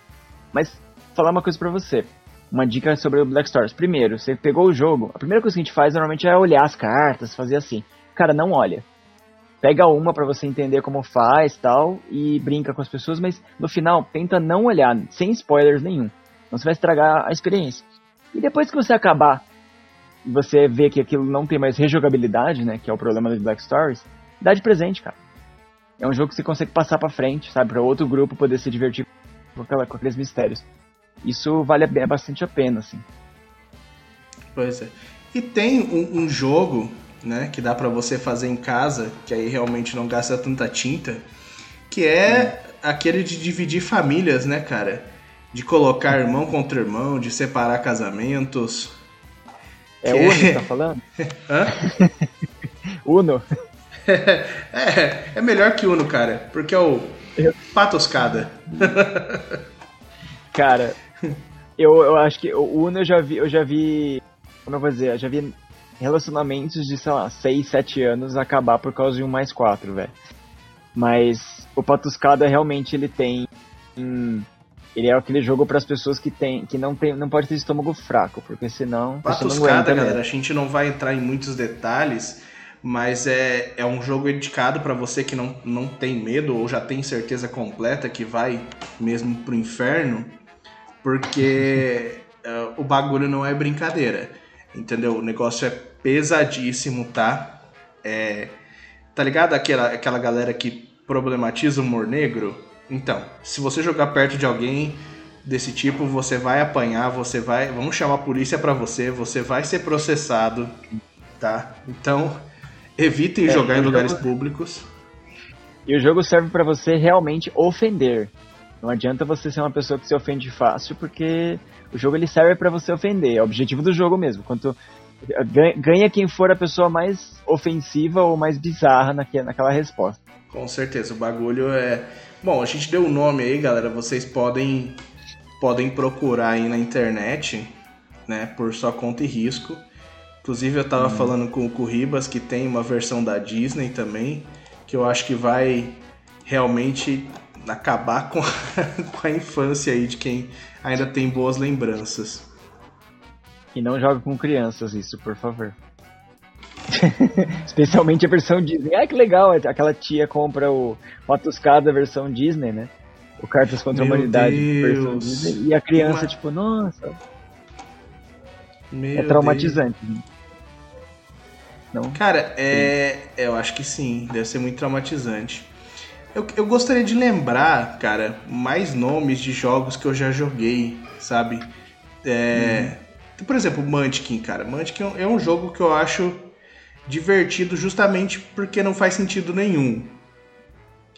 Speaker 2: mas falar uma coisa para você. Uma dica sobre o Black Stars. Primeiro, você pegou o jogo, a primeira coisa que a gente faz normalmente é olhar as cartas, fazer assim. Cara, não olha. Pega uma para você entender como faz tal e brinca com as pessoas, mas no final tenta não olhar, sem spoilers nenhum. Não você vai estragar a experiência. E depois que você acabar você vê que aquilo não tem mais rejogabilidade, né, que é o problema do Black Stories, dá de presente, cara. É um jogo que você consegue passar para frente, sabe, para outro grupo poder se divertir com, aquela, com aqueles mistérios. Isso vale bastante a pena, assim.
Speaker 1: Pois é. E tem um, um jogo, né, que dá para você fazer em casa, que aí realmente não gasta tanta tinta, que é hum. aquele de dividir famílias, né, cara? De colocar irmão contra irmão, de separar casamentos.
Speaker 2: É Uno que tá falando? Hã? Uno?
Speaker 1: é, é melhor que Uno, cara, porque é o Patoscada.
Speaker 2: Cara, eu, eu acho que o Uno eu já vi, eu já vi, como eu vou dizer, eu já vi relacionamentos de, sei lá, 6, 7 anos acabar por causa de um mais 4, velho. Mas o Patuscada realmente ele tem ele é aquele jogo para as pessoas que tem que não tem não pode ter estômago fraco, porque senão
Speaker 1: Patuscada, galera, a gente não vai entrar em muitos detalhes, mas é, é um jogo indicado para você que não, não tem medo ou já tem certeza completa que vai mesmo pro inferno, porque uh, o bagulho não é brincadeira, entendeu? O negócio é pesadíssimo, tá? É, tá ligado aquela, aquela galera que problematiza o humor negro? Então, se você jogar perto de alguém desse tipo, você vai apanhar, você vai, vamos chamar a polícia para você, você vai ser processado, tá? Então, Evitem é, jogar em lugares jogo... públicos.
Speaker 2: E o jogo serve para você realmente ofender. Não adianta você ser uma pessoa que se ofende fácil, porque o jogo ele serve para você ofender. É o objetivo do jogo mesmo. Quanto ganha quem for a pessoa mais ofensiva ou mais bizarra naquela resposta.
Speaker 1: Com certeza, o bagulho é. Bom, a gente deu o nome aí, galera. Vocês podem podem procurar aí na internet, né, por sua conta e risco. Inclusive eu tava hum. falando com o Ribas que tem uma versão da Disney também, que eu acho que vai realmente acabar com a, com a infância aí de quem ainda tem boas lembranças.
Speaker 2: E não joga com crianças isso, por favor. Especialmente a versão Disney. Ah, que legal, aquela tia compra o Patuscada versão Disney, né? O Cartas contra Meu a Humanidade Deus. versão Disney. E a criança, Uma... tipo, nossa. Meu é traumatizante. Deus.
Speaker 1: Não? Cara, é. Eu acho que sim, deve ser muito traumatizante. Eu, eu gostaria de lembrar, cara, mais nomes de jogos que eu já joguei, sabe? É, hum. Por exemplo, Munchkin, cara. Munchkin é um jogo que eu acho divertido justamente porque não faz sentido nenhum.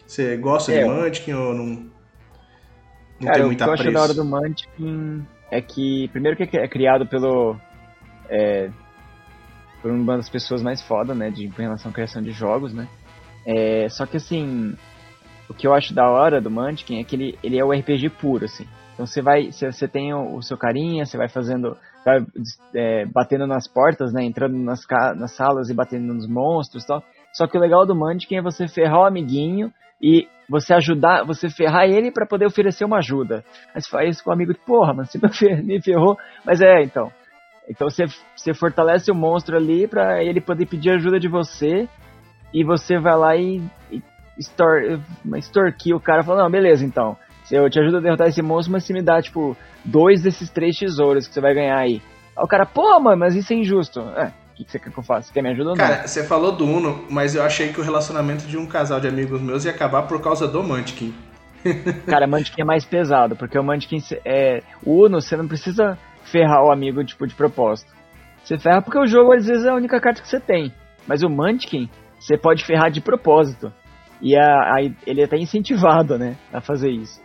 Speaker 1: Você gosta é, de Munchkin ou não?
Speaker 2: Não cara, tem muita o que eu acho da hora do Munchkin é que, primeiro que é criado pelo... É, por uma das pessoas mais foda, né, de, em relação à criação de jogos, né? É, só que assim, o que eu acho da hora do Munchkin é que ele, ele é o RPG puro, assim. Então você vai, você, tem o, o, seu carinha, você vai fazendo, vai é, batendo nas portas, né, entrando nas, nas salas e batendo nos monstros tal. Só que o legal do Munchkin é você ferrar o amiguinho e você ajudar, você ferrar ele para poder oferecer uma ajuda. Aí você faz isso com o amigo, porra, mano, você me ferrou. Mas é, então. Então você, você fortalece o monstro ali para ele poder pedir ajuda de você e você vai lá e, e extor, extorquir o cara falando, não, beleza, então. Eu te ajudo a derrotar esse monstro, mas você me dá, tipo, dois desses três tesouros que você vai ganhar aí. Aí o cara, pô, mano, mas isso é injusto. É, o que, que você quer que eu faça? Você quer me ajudar ou
Speaker 1: não? Cara, você falou do Uno, mas eu achei que o relacionamento de um casal de amigos meus ia acabar por causa do Munchkin.
Speaker 2: Cara, Munchkin é mais pesado, porque o Munchkin é. O Uno, você não precisa ferrar o amigo, tipo, de propósito. Você ferra porque o jogo, às vezes, é a única carta que você tem. Mas o Munchkin, você pode ferrar de propósito. E a, a, ele é até incentivado, né, a fazer isso.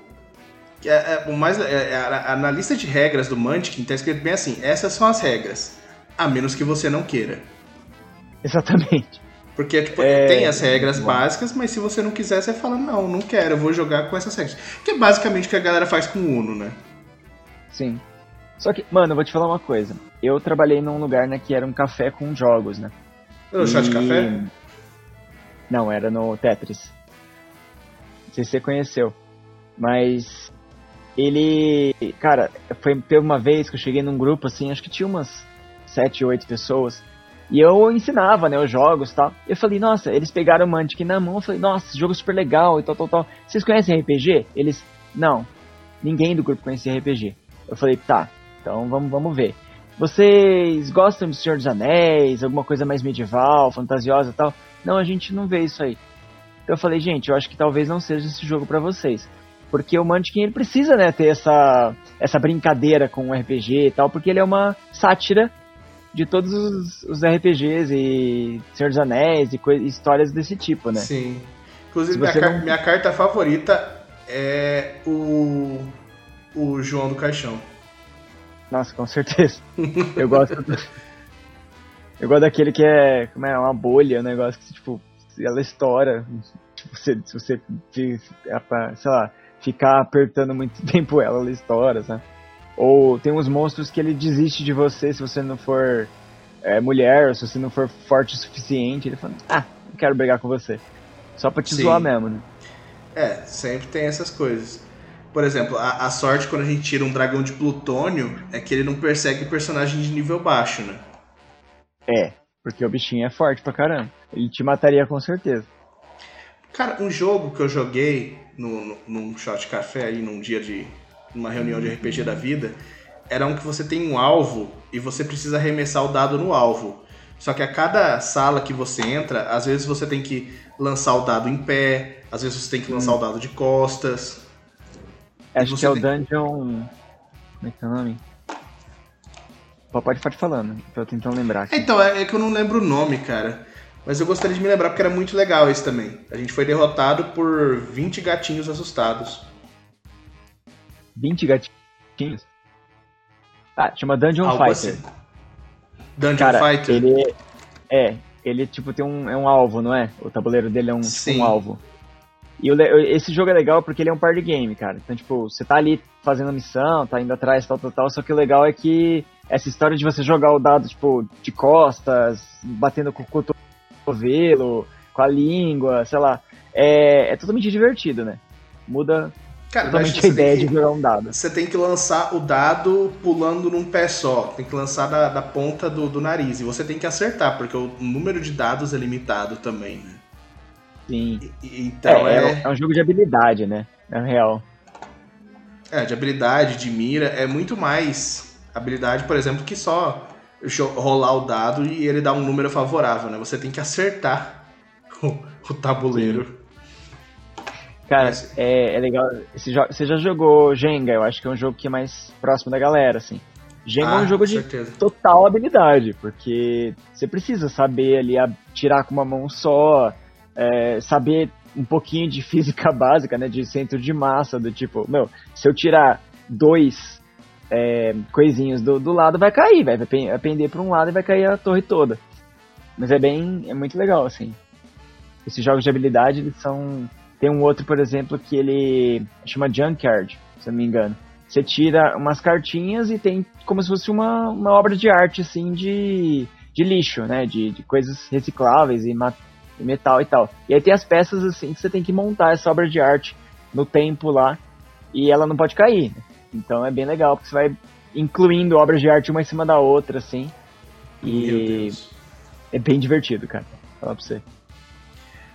Speaker 1: É, é, o mais, é, é na lista de regras do Munchkin tá escrito bem assim: essas são as regras, a menos que você não queira.
Speaker 2: Exatamente.
Speaker 1: Porque tipo, é... tem as regras básicas, mas se você não quiser, você fala: não, não quero, eu vou jogar com essas regras. Que é basicamente o que a galera faz com o Uno, né?
Speaker 2: Sim. Só que, mano, eu vou te falar uma coisa. Eu trabalhei num lugar né, que era um café com jogos, né?
Speaker 1: No e... chá de café?
Speaker 2: Não, era no Tetris. Não sei se você conheceu. Mas ele. Cara, foi uma vez que eu cheguei num grupo assim, acho que tinha umas 7, 8 pessoas. E eu ensinava, né, os jogos e tal. Eu falei, nossa, eles pegaram o Mantic na mão. Eu falei, nossa, jogo é super legal e tal, tal, tal. Vocês conhecem RPG? Eles, não. Ninguém do grupo conhecia RPG. Eu falei, tá, então vamos, vamos ver. Vocês gostam de Senhor dos Anéis, alguma coisa mais medieval, fantasiosa e tal? Não, a gente não vê isso aí. Então eu falei, gente, eu acho que talvez não seja esse jogo para vocês. Porque o Munchkin ele precisa, né, ter essa, essa brincadeira com o RPG e tal, porque ele é uma sátira de todos os, os RPGs e Senhor dos Anéis e histórias desse tipo, né?
Speaker 1: Sim. Inclusive, minha, não... car minha carta favorita é o, o João do Caixão.
Speaker 2: Nossa, com certeza. Eu gosto. do... Eu gosto daquele que é, como é, uma bolha, um negócio que, tipo, ela estoura. Tipo, se, se você, é sei lá, ficar apertando muito tempo ela, ela estoura, sabe? Ou tem uns monstros que ele desiste de você se você não for é, mulher, ou se você não for forte o suficiente. Ele fala, ah, não quero brigar com você. Só pra te Sim. zoar mesmo, né?
Speaker 1: É, sempre tem essas coisas. Por exemplo, a, a, sorte quando a gente tira um dragão de plutônio é que ele não persegue personagem de nível baixo, né?
Speaker 2: É, porque o bichinho é forte pra caramba. Ele te mataria com certeza.
Speaker 1: Cara, um jogo que eu joguei no, no, num shot café aí, num dia de. numa reunião de RPG da vida, era um que você tem um alvo e você precisa arremessar o dado no alvo. Só que a cada sala que você entra, às vezes você tem que lançar o dado em pé, às vezes você tem que lançar hum. o dado de costas.
Speaker 2: Acho que é o Dungeon. Como é que é o nome? Pode, pode falando, pra eu tentando lembrar. Aqui.
Speaker 1: Então, é, é, que eu não lembro o nome, cara. Mas eu gostaria de me lembrar porque era muito legal esse também. A gente foi derrotado por 20 gatinhos assustados.
Speaker 2: 20 gatinhos. Ah, chama Dungeon
Speaker 1: Algo
Speaker 2: Fighter.
Speaker 1: assim. Dungeon
Speaker 2: Cara,
Speaker 1: Fighter?
Speaker 2: ele é, ele tipo tem um é um alvo, não é? O tabuleiro dele é um, tipo, um alvo. E esse jogo é legal porque ele é um party game, cara. Então, tipo, você tá ali fazendo a missão, tá indo atrás, tal, tal, tal. Só que o legal é que essa história de você jogar o dado, tipo, de costas, batendo com o cotovelo, com a língua, sei lá, é, é totalmente divertido, né? Muda
Speaker 1: Cara,
Speaker 2: totalmente
Speaker 1: que
Speaker 2: a ideia
Speaker 1: tem
Speaker 2: de
Speaker 1: que-
Speaker 2: jogar um dado.
Speaker 1: Você tem que lançar o dado pulando num pé só. Tem que lançar da, da ponta do, do nariz. E você tem que acertar, porque o número de dados é limitado também, né?
Speaker 2: Sim.
Speaker 1: E- Então
Speaker 2: é,
Speaker 1: é,
Speaker 2: é, é um jogo de habilidade, né? Na real.
Speaker 1: é, de habilidade, de mira. É muito mais habilidade, por exemplo, que só rolar o dado e ele dar um número favorável, né? Você tem que acertar o, o tabuleiro.
Speaker 2: Cara, é, é legal. Esse jo- você já jogou Jenga? Eu acho que é um jogo que é mais próximo da galera, assim. Jenga é
Speaker 1: Ah,
Speaker 2: um jogo
Speaker 1: com
Speaker 2: de
Speaker 1: certeza.
Speaker 2: total habilidade, porque você precisa saber ali atirar com uma mão só, é, saber um pouquinho de física básica, né, de centro de massa, do tipo, meu, se eu tirar dois é, coisinhos do, do lado, vai cair, vai, vai pen- vai pender para um lado e vai cair a torre toda. Mas é bem, é muito legal, assim. Esses jogos de habilidade, eles são... Tem um outro, por exemplo, que ele chama Junkyard, se eu não me engano. Você tira umas cartinhas e tem como se fosse uma, uma obra de arte, assim, de, de lixo, né? De, de coisas recicláveis e, e metal e tal. E aí tem as peças, assim, que você tem que montar essa obra de arte no tempo lá e ela não pode cair. né? Então é bem legal, porque você vai incluindo obras de arte uma em cima da outra, assim. E é bem divertido, cara. Falar pra você.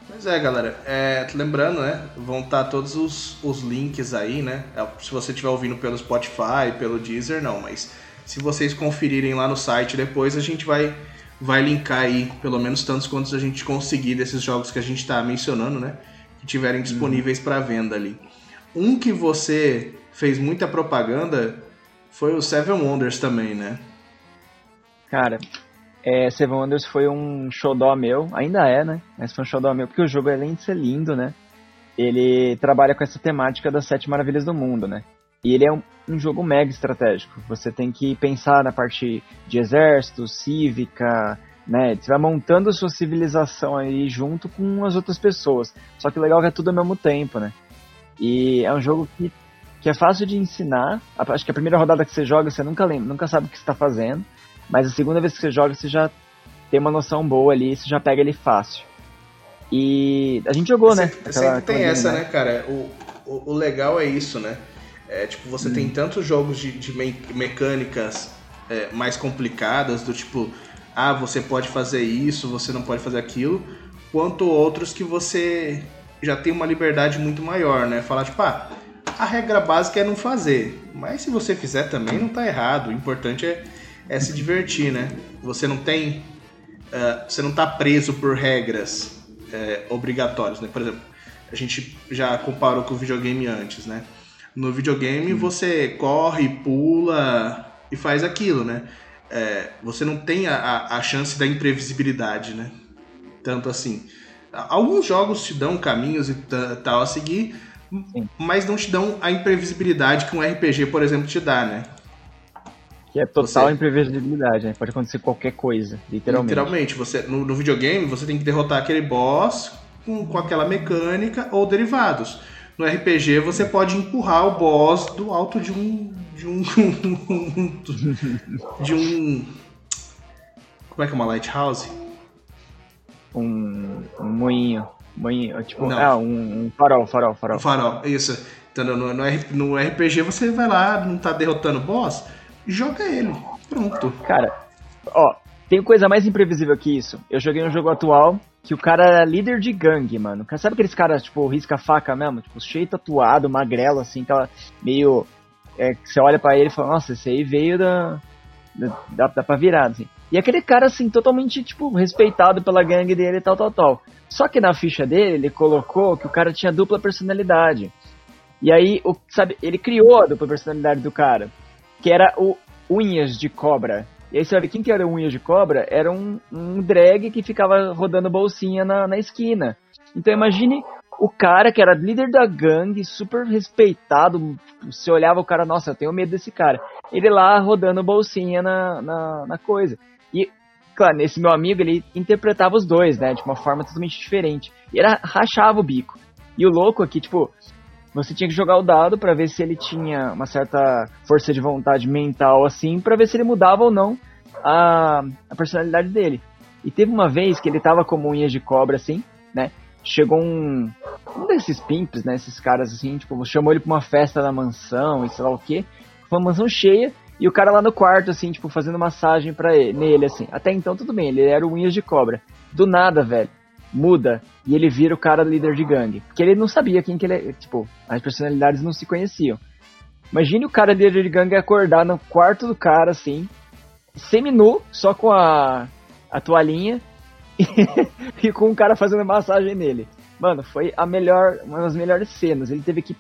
Speaker 1: Pois é, galera. É, lembrando, né? Vão estar todos os, os links aí, né? É, Se você estiver ouvindo pelo Spotify, pelo Deezer, não. Mas se vocês conferirem lá no site depois, a gente vai, vai linkar aí, pelo menos tantos quantos a gente conseguir desses jogos que a gente está mencionando, né? Que tiverem disponíveis para venda ali. Um que você fez muita propaganda foi o Seven Wonders também, né?
Speaker 2: Cara, é, Seven Wonders foi um xodó meu, ainda é, né? Mas foi um xodó meu, porque o jogo, além de ser lindo, né? Ele trabalha com essa temática das sete maravilhas do mundo, né? E ele é um, um jogo mega estratégico. Você tem que pensar na parte de exército, cívica, né? Você vai montando a sua civilização aí junto com as outras pessoas. Só que o legal é que é tudo ao mesmo tempo, né? E é um jogo que, que é fácil de ensinar. Acho que a primeira rodada que você joga, você nunca lembra, nunca sabe o que você está fazendo. Mas a segunda vez que você joga, você já tem uma noção boa ali, você já pega ele fácil. E a gente jogou, né?
Speaker 1: Sempre,
Speaker 2: Aquela-
Speaker 1: sempre tem
Speaker 2: aquela
Speaker 1: essa,
Speaker 2: game,
Speaker 1: né, cara? O, o, o legal é isso, né? É, tipo, você tem tantos jogos de, de me- mecânicas é, mais complicadas, do tipo, ah, você pode fazer isso, você não pode fazer aquilo, quanto outros que você já tem uma liberdade muito maior, né? Falar, tipo, ah, a regra básica é não fazer, mas se você fizer também não tá errado, o importante é, é se divertir, né? Você não tem. ah, você não tá preso por regras é, obrigatórias, né? Por exemplo, a gente já comparou com o videogame antes, né? No videogame você corre, pula e faz aquilo, né? É, você não tem a, a, chance da imprevisibilidade, né? Tanto assim. Alguns jogos te dão caminhos e ta- tal a seguir,
Speaker 2: Sim.
Speaker 1: mas não te dão a imprevisibilidade que um RPG, por exemplo, te dá, né?
Speaker 2: Que é total
Speaker 1: Você-
Speaker 2: imprevisibilidade, né? Pode acontecer qualquer coisa, literalmente.
Speaker 1: Literalmente, você, no, no videogame você tem que derrotar aquele boss com, com aquela mecânica ou derivados. No RPG você pode empurrar o boss do alto de um. de um. de um. Como é que é uma lighthouse?
Speaker 2: Um, um moinho. Moinho, tipo,
Speaker 1: Não.
Speaker 2: ah, um, um farol, farol, farol.
Speaker 1: Um farol, isso. Então no, no, RPG você vai lá, não tá derrotando o boss, joga ele. Pronto.
Speaker 2: Cara, ó, tem coisa mais imprevisível que isso. Eu joguei um jogo atual que o cara era líder de gangue, mano. Sabe aqueles caras, tipo, risca-faca mesmo? Tipo, cheio tatuado, magrelo, assim, aquela meio. É, que você olha pra ele e fala, nossa, esse aí veio da. da dá, dá pra virar, assim. E aquele cara, assim, totalmente, tipo, respeitado pela gangue dele e tal, tal, tal. Só que na ficha dele, ele colocou que o cara tinha dupla personalidade. E aí, o, sabe, ele criou a dupla personalidade do cara, que era o Unhas de Cobra. E aí olha, quem que era o Unhas de Cobra? Era um, um drag que ficava rodando bolsinha na, na esquina. Então imagine o cara que era líder da gangue, super respeitado, você olhava o cara, nossa, eu tenho medo desse cara. Ele lá rodando bolsinha na, na, na coisa. Claro, esse meu amigo, ele interpretava os dois, né, de uma forma totalmente diferente. E era, rachava o bico. E o louco aqui, tipo, você tinha que jogar o dado para ver se ele tinha uma certa força de vontade mental, assim, para ver se ele mudava ou não a, a personalidade dele. E teve uma vez que ele tava com unhas de cobra, assim, né? chegou um, um desses pimps, né? Esses caras assim, tipo, chamou ele pra uma festa na mansão e sei lá o que. Foi uma mansão cheia e o cara lá no quarto, assim, tipo, fazendo massagem pra ele, nele, assim. Até então tudo bem, ele era o unhas de cobra. Do nada, velho, muda e ele vira o cara líder de gangue. Porque ele não sabia quem que ele é, tipo, as personalidades não se conheciam. Imagine o cara líder de gangue acordar no quarto do cara, assim, semi-nu, só com a, a toalhinha, e com um cara fazendo massagem nele. Mano, foi a melhor, uma das melhores cenas. Ele teve que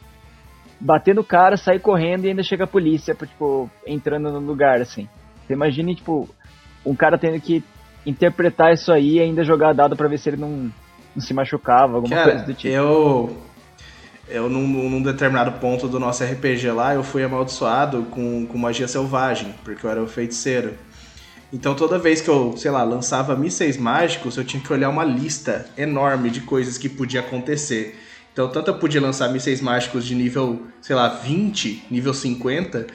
Speaker 2: bater no cara, sair correndo e ainda chega a polícia, tipo, entrando no lugar, assim. Você imagine, tipo, um cara tendo que interpretar isso aí e ainda jogar dado para ver se ele não, não se machucava, alguma cara, coisa do tipo.
Speaker 1: Eu. Eu, num, num, determinado ponto do nosso RPG lá, eu fui amaldiçoado com, com magia selvagem, porque eu era o feiticeiro. Então toda vez que eu, sei lá, lançava mísseis mágicos, eu tinha que olhar uma lista enorme de coisas que podia acontecer. Então tanto eu podia lançar mísseis mágicos de nível, sei lá, 20, nível 50,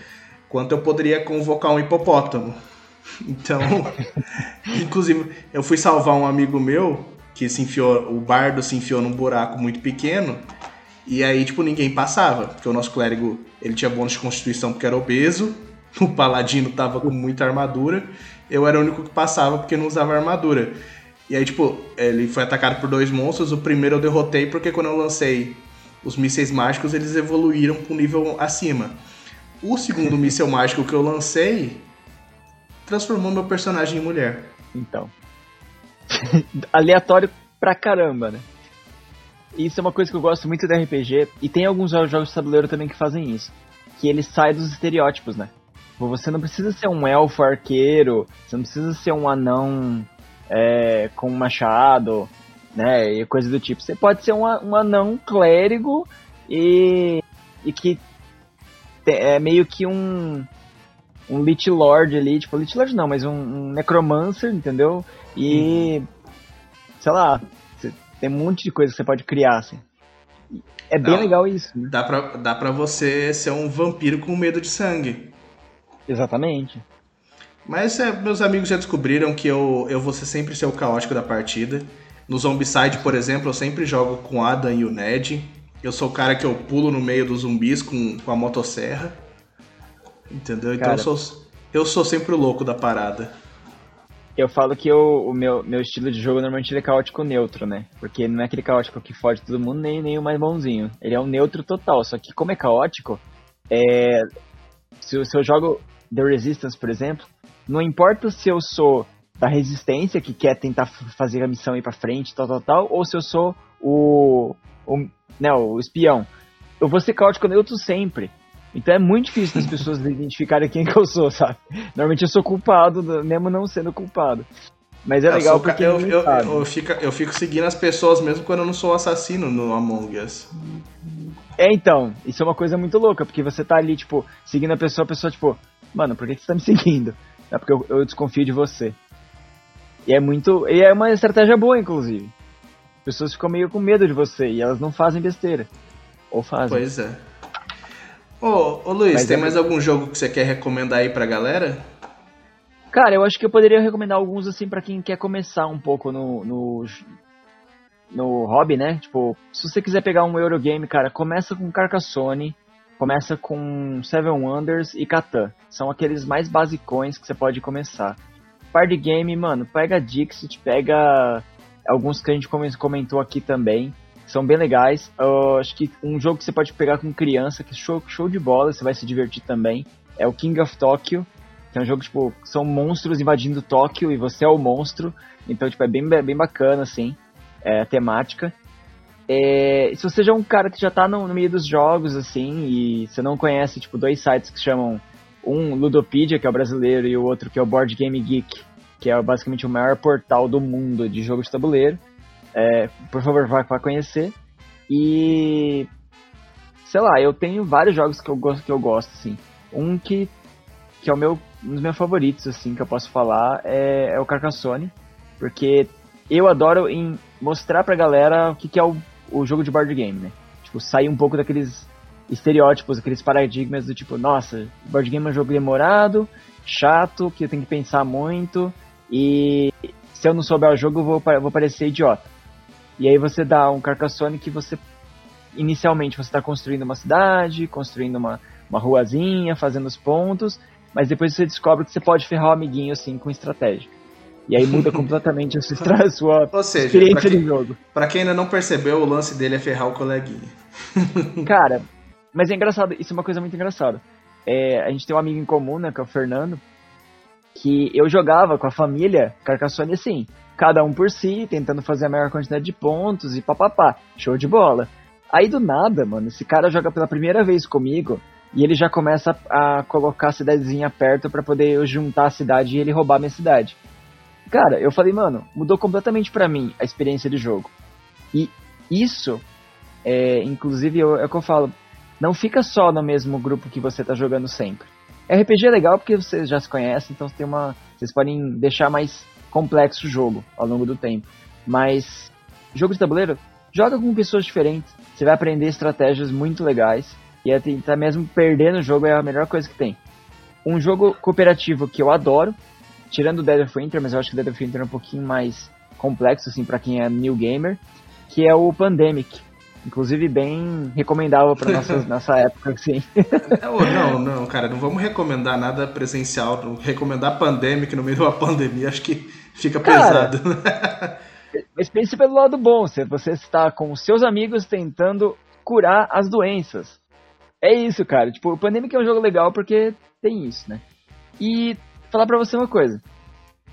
Speaker 1: quanto eu poderia convocar um hipopótamo. Então, inclusive, eu fui salvar um amigo meu que se enfiou, o bardo se enfiou num buraco muito pequeno. E aí, tipo, ninguém passava, porque o nosso clérigo, ele tinha bônus de constituição porque era obeso, o paladino tava com muita armadura, eu era o único que passava porque não usava armadura. E aí, tipo, ele foi atacado por dois monstros. O primeiro eu derrotei porque quando eu lancei os mísseis mágicos, eles evoluíram para um nível acima. O segundo míssel mágico que eu lancei transformou meu personagem em mulher.
Speaker 2: Então. Aleatório pra caramba, né? Isso é uma coisa que eu gosto muito da RPG. E tem alguns jogos de tabuleiro também que fazem isso. Que ele sai dos estereótipos, né? Você não precisa ser um elfo arqueiro, você não precisa ser um anão é, com um machado, né, e coisa do tipo. Você pode ser um, um anão clérigo e, e que é meio que um um Lich Lord ali, tipo, Lich Lord não, mas um, um Necromancer, entendeu? E, uhum. sei lá, tem um monte de coisa que você pode criar, assim. É bem legal isso.
Speaker 1: Né? Dá, pra, dá pra você ser um vampiro com medo de sangue.
Speaker 2: Exatamente.
Speaker 1: Mas é, meus amigos já descobriram que eu, eu vou ser sempre ser o caótico da partida. No Zombicide, por exemplo, eu sempre jogo com o Adam e o Ned. Eu sou o cara que eu pulo no meio dos zumbis com, com a motosserra. Entendeu? Então cara, eu, sou, eu sou sempre o louco da parada.
Speaker 2: Eu falo que eu, o meu, meu estilo de jogo normalmente é caótico neutro, né? Porque não é aquele caótico que foge todo mundo, nem, nem o mais bonzinho. Ele é um neutro total. Só que como é caótico, é, se, se eu jogo The Resistance, por exemplo, não importa se eu sou da resistência que quer tentar fazer a missão ir para frente, tal, tal, tal, ou se eu sou o, o, né, o espião. Eu vou ser caótico neutro sempre. Então é muito difícil das pessoas identificarem quem que eu sou, sabe? Normalmente eu sou culpado, mesmo não sendo culpado. Mas é eu legal porque.
Speaker 1: Eu, eu, eu, fico, eu fico seguindo as pessoas mesmo quando eu não sou assassino no Among Us.
Speaker 2: É, então, isso é uma coisa muito louca, porque você tá ali, tipo, seguindo a pessoa, a pessoa, tipo, mano, por que você tá me seguindo? É porque eu, eu desconfio de você. E é muito. E é uma estratégia boa, inclusive. As pessoas ficam meio com medo de você e elas não fazem besteira. Ou fazem.
Speaker 1: Pois é. Ô, ô Luiz, Mas tem é... mais algum jogo que você quer recomendar aí pra galera?
Speaker 2: Cara, eu acho que eu poderia recomendar alguns assim para quem quer começar um pouco no, no, no hobby, né? Tipo, se você quiser pegar um Eurogame, cara, começa com Carcassonne, começa com Seven Wonders e Catan. São aqueles mais basicões que você pode começar. Party game, mano, pega Dixit, pega alguns que a gente comentou aqui também. São bem legais. Acho que um jogo que você pode pegar com criança, que é show, show de bola, você vai se divertir também, é o King of Tokyo. Que é um jogo, tipo, são monstros invadindo Tóquio e você é o monstro. Então, tipo, é bem, bem bacana, assim, é, a temática. É, se você já é um cara que já tá no, no, meio dos jogos, assim, e você não conhece, tipo, dois sites que chamam um Ludopedia, que é o brasileiro, e o outro que é o Board Game Geek, que é basicamente o maior portal do mundo de jogos de tabuleiro, é, por favor, vá, vá conhecer. E sei lá, eu tenho vários jogos que eu gosto que eu gosto assim. Um que que é o meu um dos meus favoritos assim que eu posso falar é, é o Carcassonne, porque eu adoro em mostrar pra galera o que, que é o, o jogo de board game, né? Tipo, sair um pouco daqueles estereótipos, aqueles paradigmas do tipo, nossa, board game é um jogo demorado, chato, que eu tenho que pensar muito, e se eu não souber o jogo, eu vou, vou parecer idiota. E aí você dá um Carcassonne que você, inicialmente, você está construindo uma cidade, construindo uma, uma ruazinha, fazendo os pontos, mas depois você descobre que você pode ferrar o amiguinho, assim, com estratégia. E aí muda completamente a sua, a Ou seja, experiência
Speaker 1: quem,
Speaker 2: de jogo.
Speaker 1: Pra quem ainda não percebeu, o lance dele é ferrar o coleguinha.
Speaker 2: Cara, mas é engraçado, isso é uma coisa muito engraçada. É, a gente tem um amigo em comum, né, que é o Fernando, que eu jogava com a família Carcassonne assim, cada um por si, tentando fazer a maior quantidade de pontos e papapá, show de bola. Aí do nada, mano, esse cara joga pela primeira vez comigo e ele já começa a colocar a cidadezinha perto para poder eu juntar a cidade e ele roubar minha cidade. Cara, eu falei, mano, mudou completamente para mim a experiência de jogo. E isso, é, inclusive, é o que eu falo, não fica só no mesmo grupo que você tá jogando sempre. RPG é legal porque vocês já se conhecem, então tem uma, vocês podem deixar mais complexo o jogo ao longo do tempo. Mas jogo de tabuleiro, joga com pessoas diferentes. Você vai aprender estratégias muito legais e até mesmo perder no jogo é a melhor coisa que tem. Um jogo cooperativo que eu adoro, tirando o Dead of Winter, mas eu acho que Dead of Winter é um pouquinho mais complexo assim para quem é new gamer, que é o Pandemic. Inclusive bem recomendável para nossa, nossa época, assim.
Speaker 1: Não, não, cara, não vamos recomendar nada presencial. Recomendar Pandemic no meio de uma pandemia, acho que fica cara, pesado.
Speaker 2: Mas pense pelo lado bom, se você está com seus amigos tentando curar as doenças. É isso, cara. Tipo, o Pandemic é um jogo legal porque tem isso, né? E falar pra você uma coisa.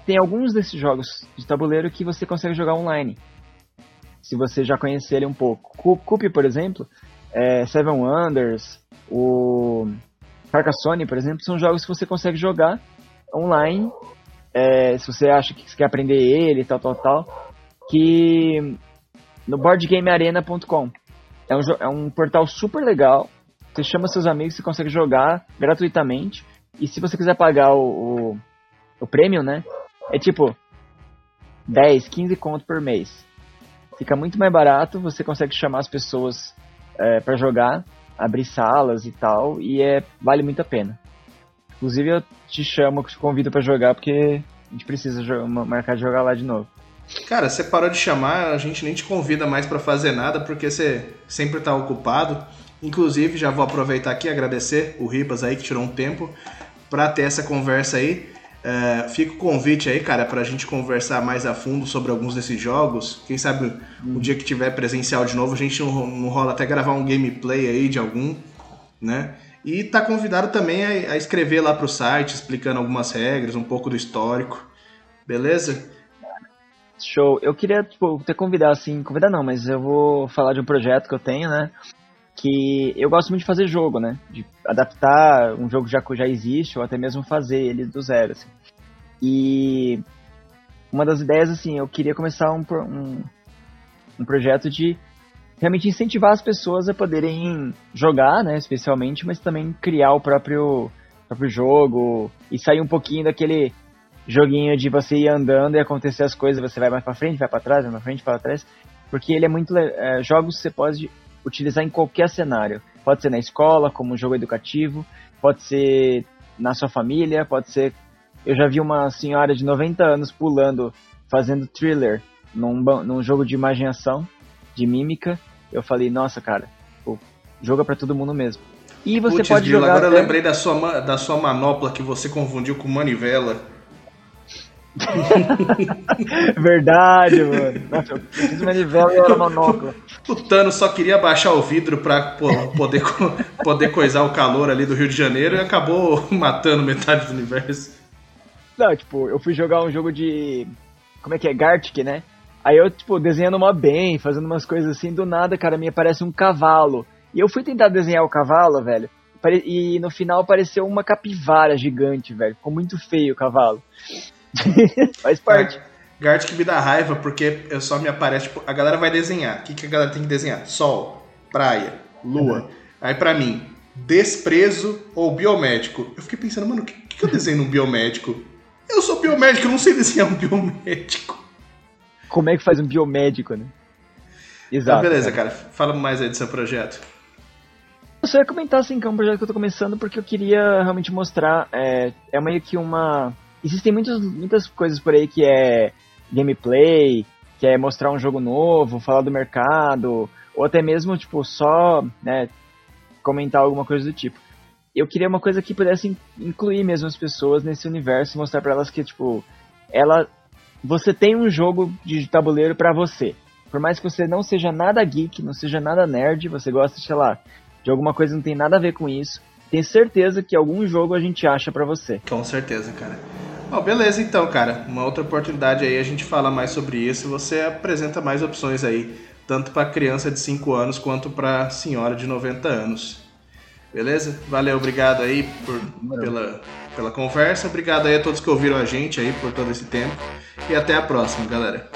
Speaker 2: Tem alguns desses jogos de tabuleiro que você consegue jogar online. Se você já conhecer ele um pouco. Coop, por exemplo, é, Seven Wonders, o Carcassonne, por exemplo, são jogos que você consegue jogar online. É, se você acha que você quer aprender ele, tal, tal, tal. Que no boardgamearena.com. É um, é um portal super legal. Você chama seus amigos, você consegue jogar gratuitamente. E se você quiser pagar o, o, o prêmio, né? É tipo 10, 15 conto por mês. Fica muito mais barato, você consegue chamar as pessoas é, para jogar, abrir salas e tal, e é vale muito a pena. Inclusive eu te chamo, te convido para jogar porque a gente precisa jogar, marcar de jogar lá de novo.
Speaker 1: Cara, você parou de chamar, a gente nem te convida mais para fazer nada porque você sempre tá ocupado. Inclusive, já vou aproveitar aqui e agradecer o Ribas aí que tirou um tempo para ter essa conversa aí. É, fica o convite aí, cara, para a gente conversar mais a fundo sobre alguns desses jogos. Quem sabe o dia que tiver presencial de novo, a gente não, não rola até gravar um gameplay aí de algum, né? E tá convidado também a, a escrever lá pro site, explicando algumas regras, um pouco do histórico. Beleza?
Speaker 2: Show. Eu queria, tipo, ter convidado assim, convidar não, mas eu vou falar de um projeto que eu tenho, né? Que eu gosto muito de fazer jogo, né? De adaptar um jogo já já existe ou até mesmo fazer ele do zero, assim. E uma das ideias, assim, eu queria começar um, um, um projeto de realmente incentivar as pessoas a poderem jogar, né, especialmente, mas também criar o próprio, próprio jogo e sair um pouquinho daquele joguinho de você ir andando e acontecer as coisas, você vai mais para frente, vai para trás, vai para frente, para trás, porque ele é muito é, jogos você pode utilizar em qualquer cenário. Pode ser na escola, como um jogo educativo, pode ser na sua família, pode ser. Eu já vi uma senhora de 90 anos pulando, fazendo thriller num, num jogo de imaginação, de mímica. Eu falei, nossa, cara, pô, joga para todo mundo mesmo.
Speaker 1: E você Puts, pode jogar. Agora eu lembrei da sua, da sua manopla que você confundiu com manivela.
Speaker 2: Verdade, mano. Nossa, eu fiz manivela e era monóculo.
Speaker 1: O só queria baixar o vidro pra poder, poder coisar o calor ali do Rio de Janeiro e acabou matando metade do universo.
Speaker 2: Não, tipo, eu fui jogar um jogo de. Como é que é? Gartic, né? Aí eu, tipo, desenhando uma bem, fazendo umas coisas assim, do nada, cara, me aparece um cavalo. E eu fui tentar desenhar o cavalo, velho. E no final apareceu uma capivara gigante, velho. Ficou muito feio o cavalo. Faz parte.
Speaker 1: Gart que me dá raiva porque eu só me aparece, tipo, a galera vai desenhar. O que, que a galera tem que desenhar? Sol, praia, lua. Uhum. Aí para mim, desprezo ou biomédico. Eu fiquei pensando, mano, o que, que eu desenho num biomédico? Eu sou biomédico, eu não sei desenhar um biomédico.
Speaker 2: Como é que faz um biomédico, né?
Speaker 1: Exato. Então, beleza, cara. cara. Fala mais aí do seu projeto.
Speaker 2: Eu só ia comentar assim que é um projeto que eu tô começando porque eu queria realmente mostrar. É, é meio que uma. Existem muitas, muitas coisas por aí que é gameplay, que é mostrar um jogo novo, falar do mercado, ou até mesmo, tipo, só, né, comentar alguma coisa do tipo. Eu queria uma coisa que pudesse incluir mesmo as pessoas nesse universo mostrar para elas que, tipo, ela. Você tem um jogo de tabuleiro para você. Por mais que você não seja nada geek, não seja nada nerd, você gosta, sei lá, de alguma coisa que não tem nada a ver com isso, tem certeza que algum jogo a gente acha para você.
Speaker 1: Com certeza, cara. Bom, beleza então, cara. Uma outra oportunidade aí a gente fala mais sobre isso. Você apresenta mais opções aí, tanto para criança de 5 anos quanto para senhora de 90 anos. Beleza? Valeu, obrigado aí por, pela, pela conversa. Obrigado aí a todos que ouviram a gente aí por todo esse tempo. E até a próxima, galera.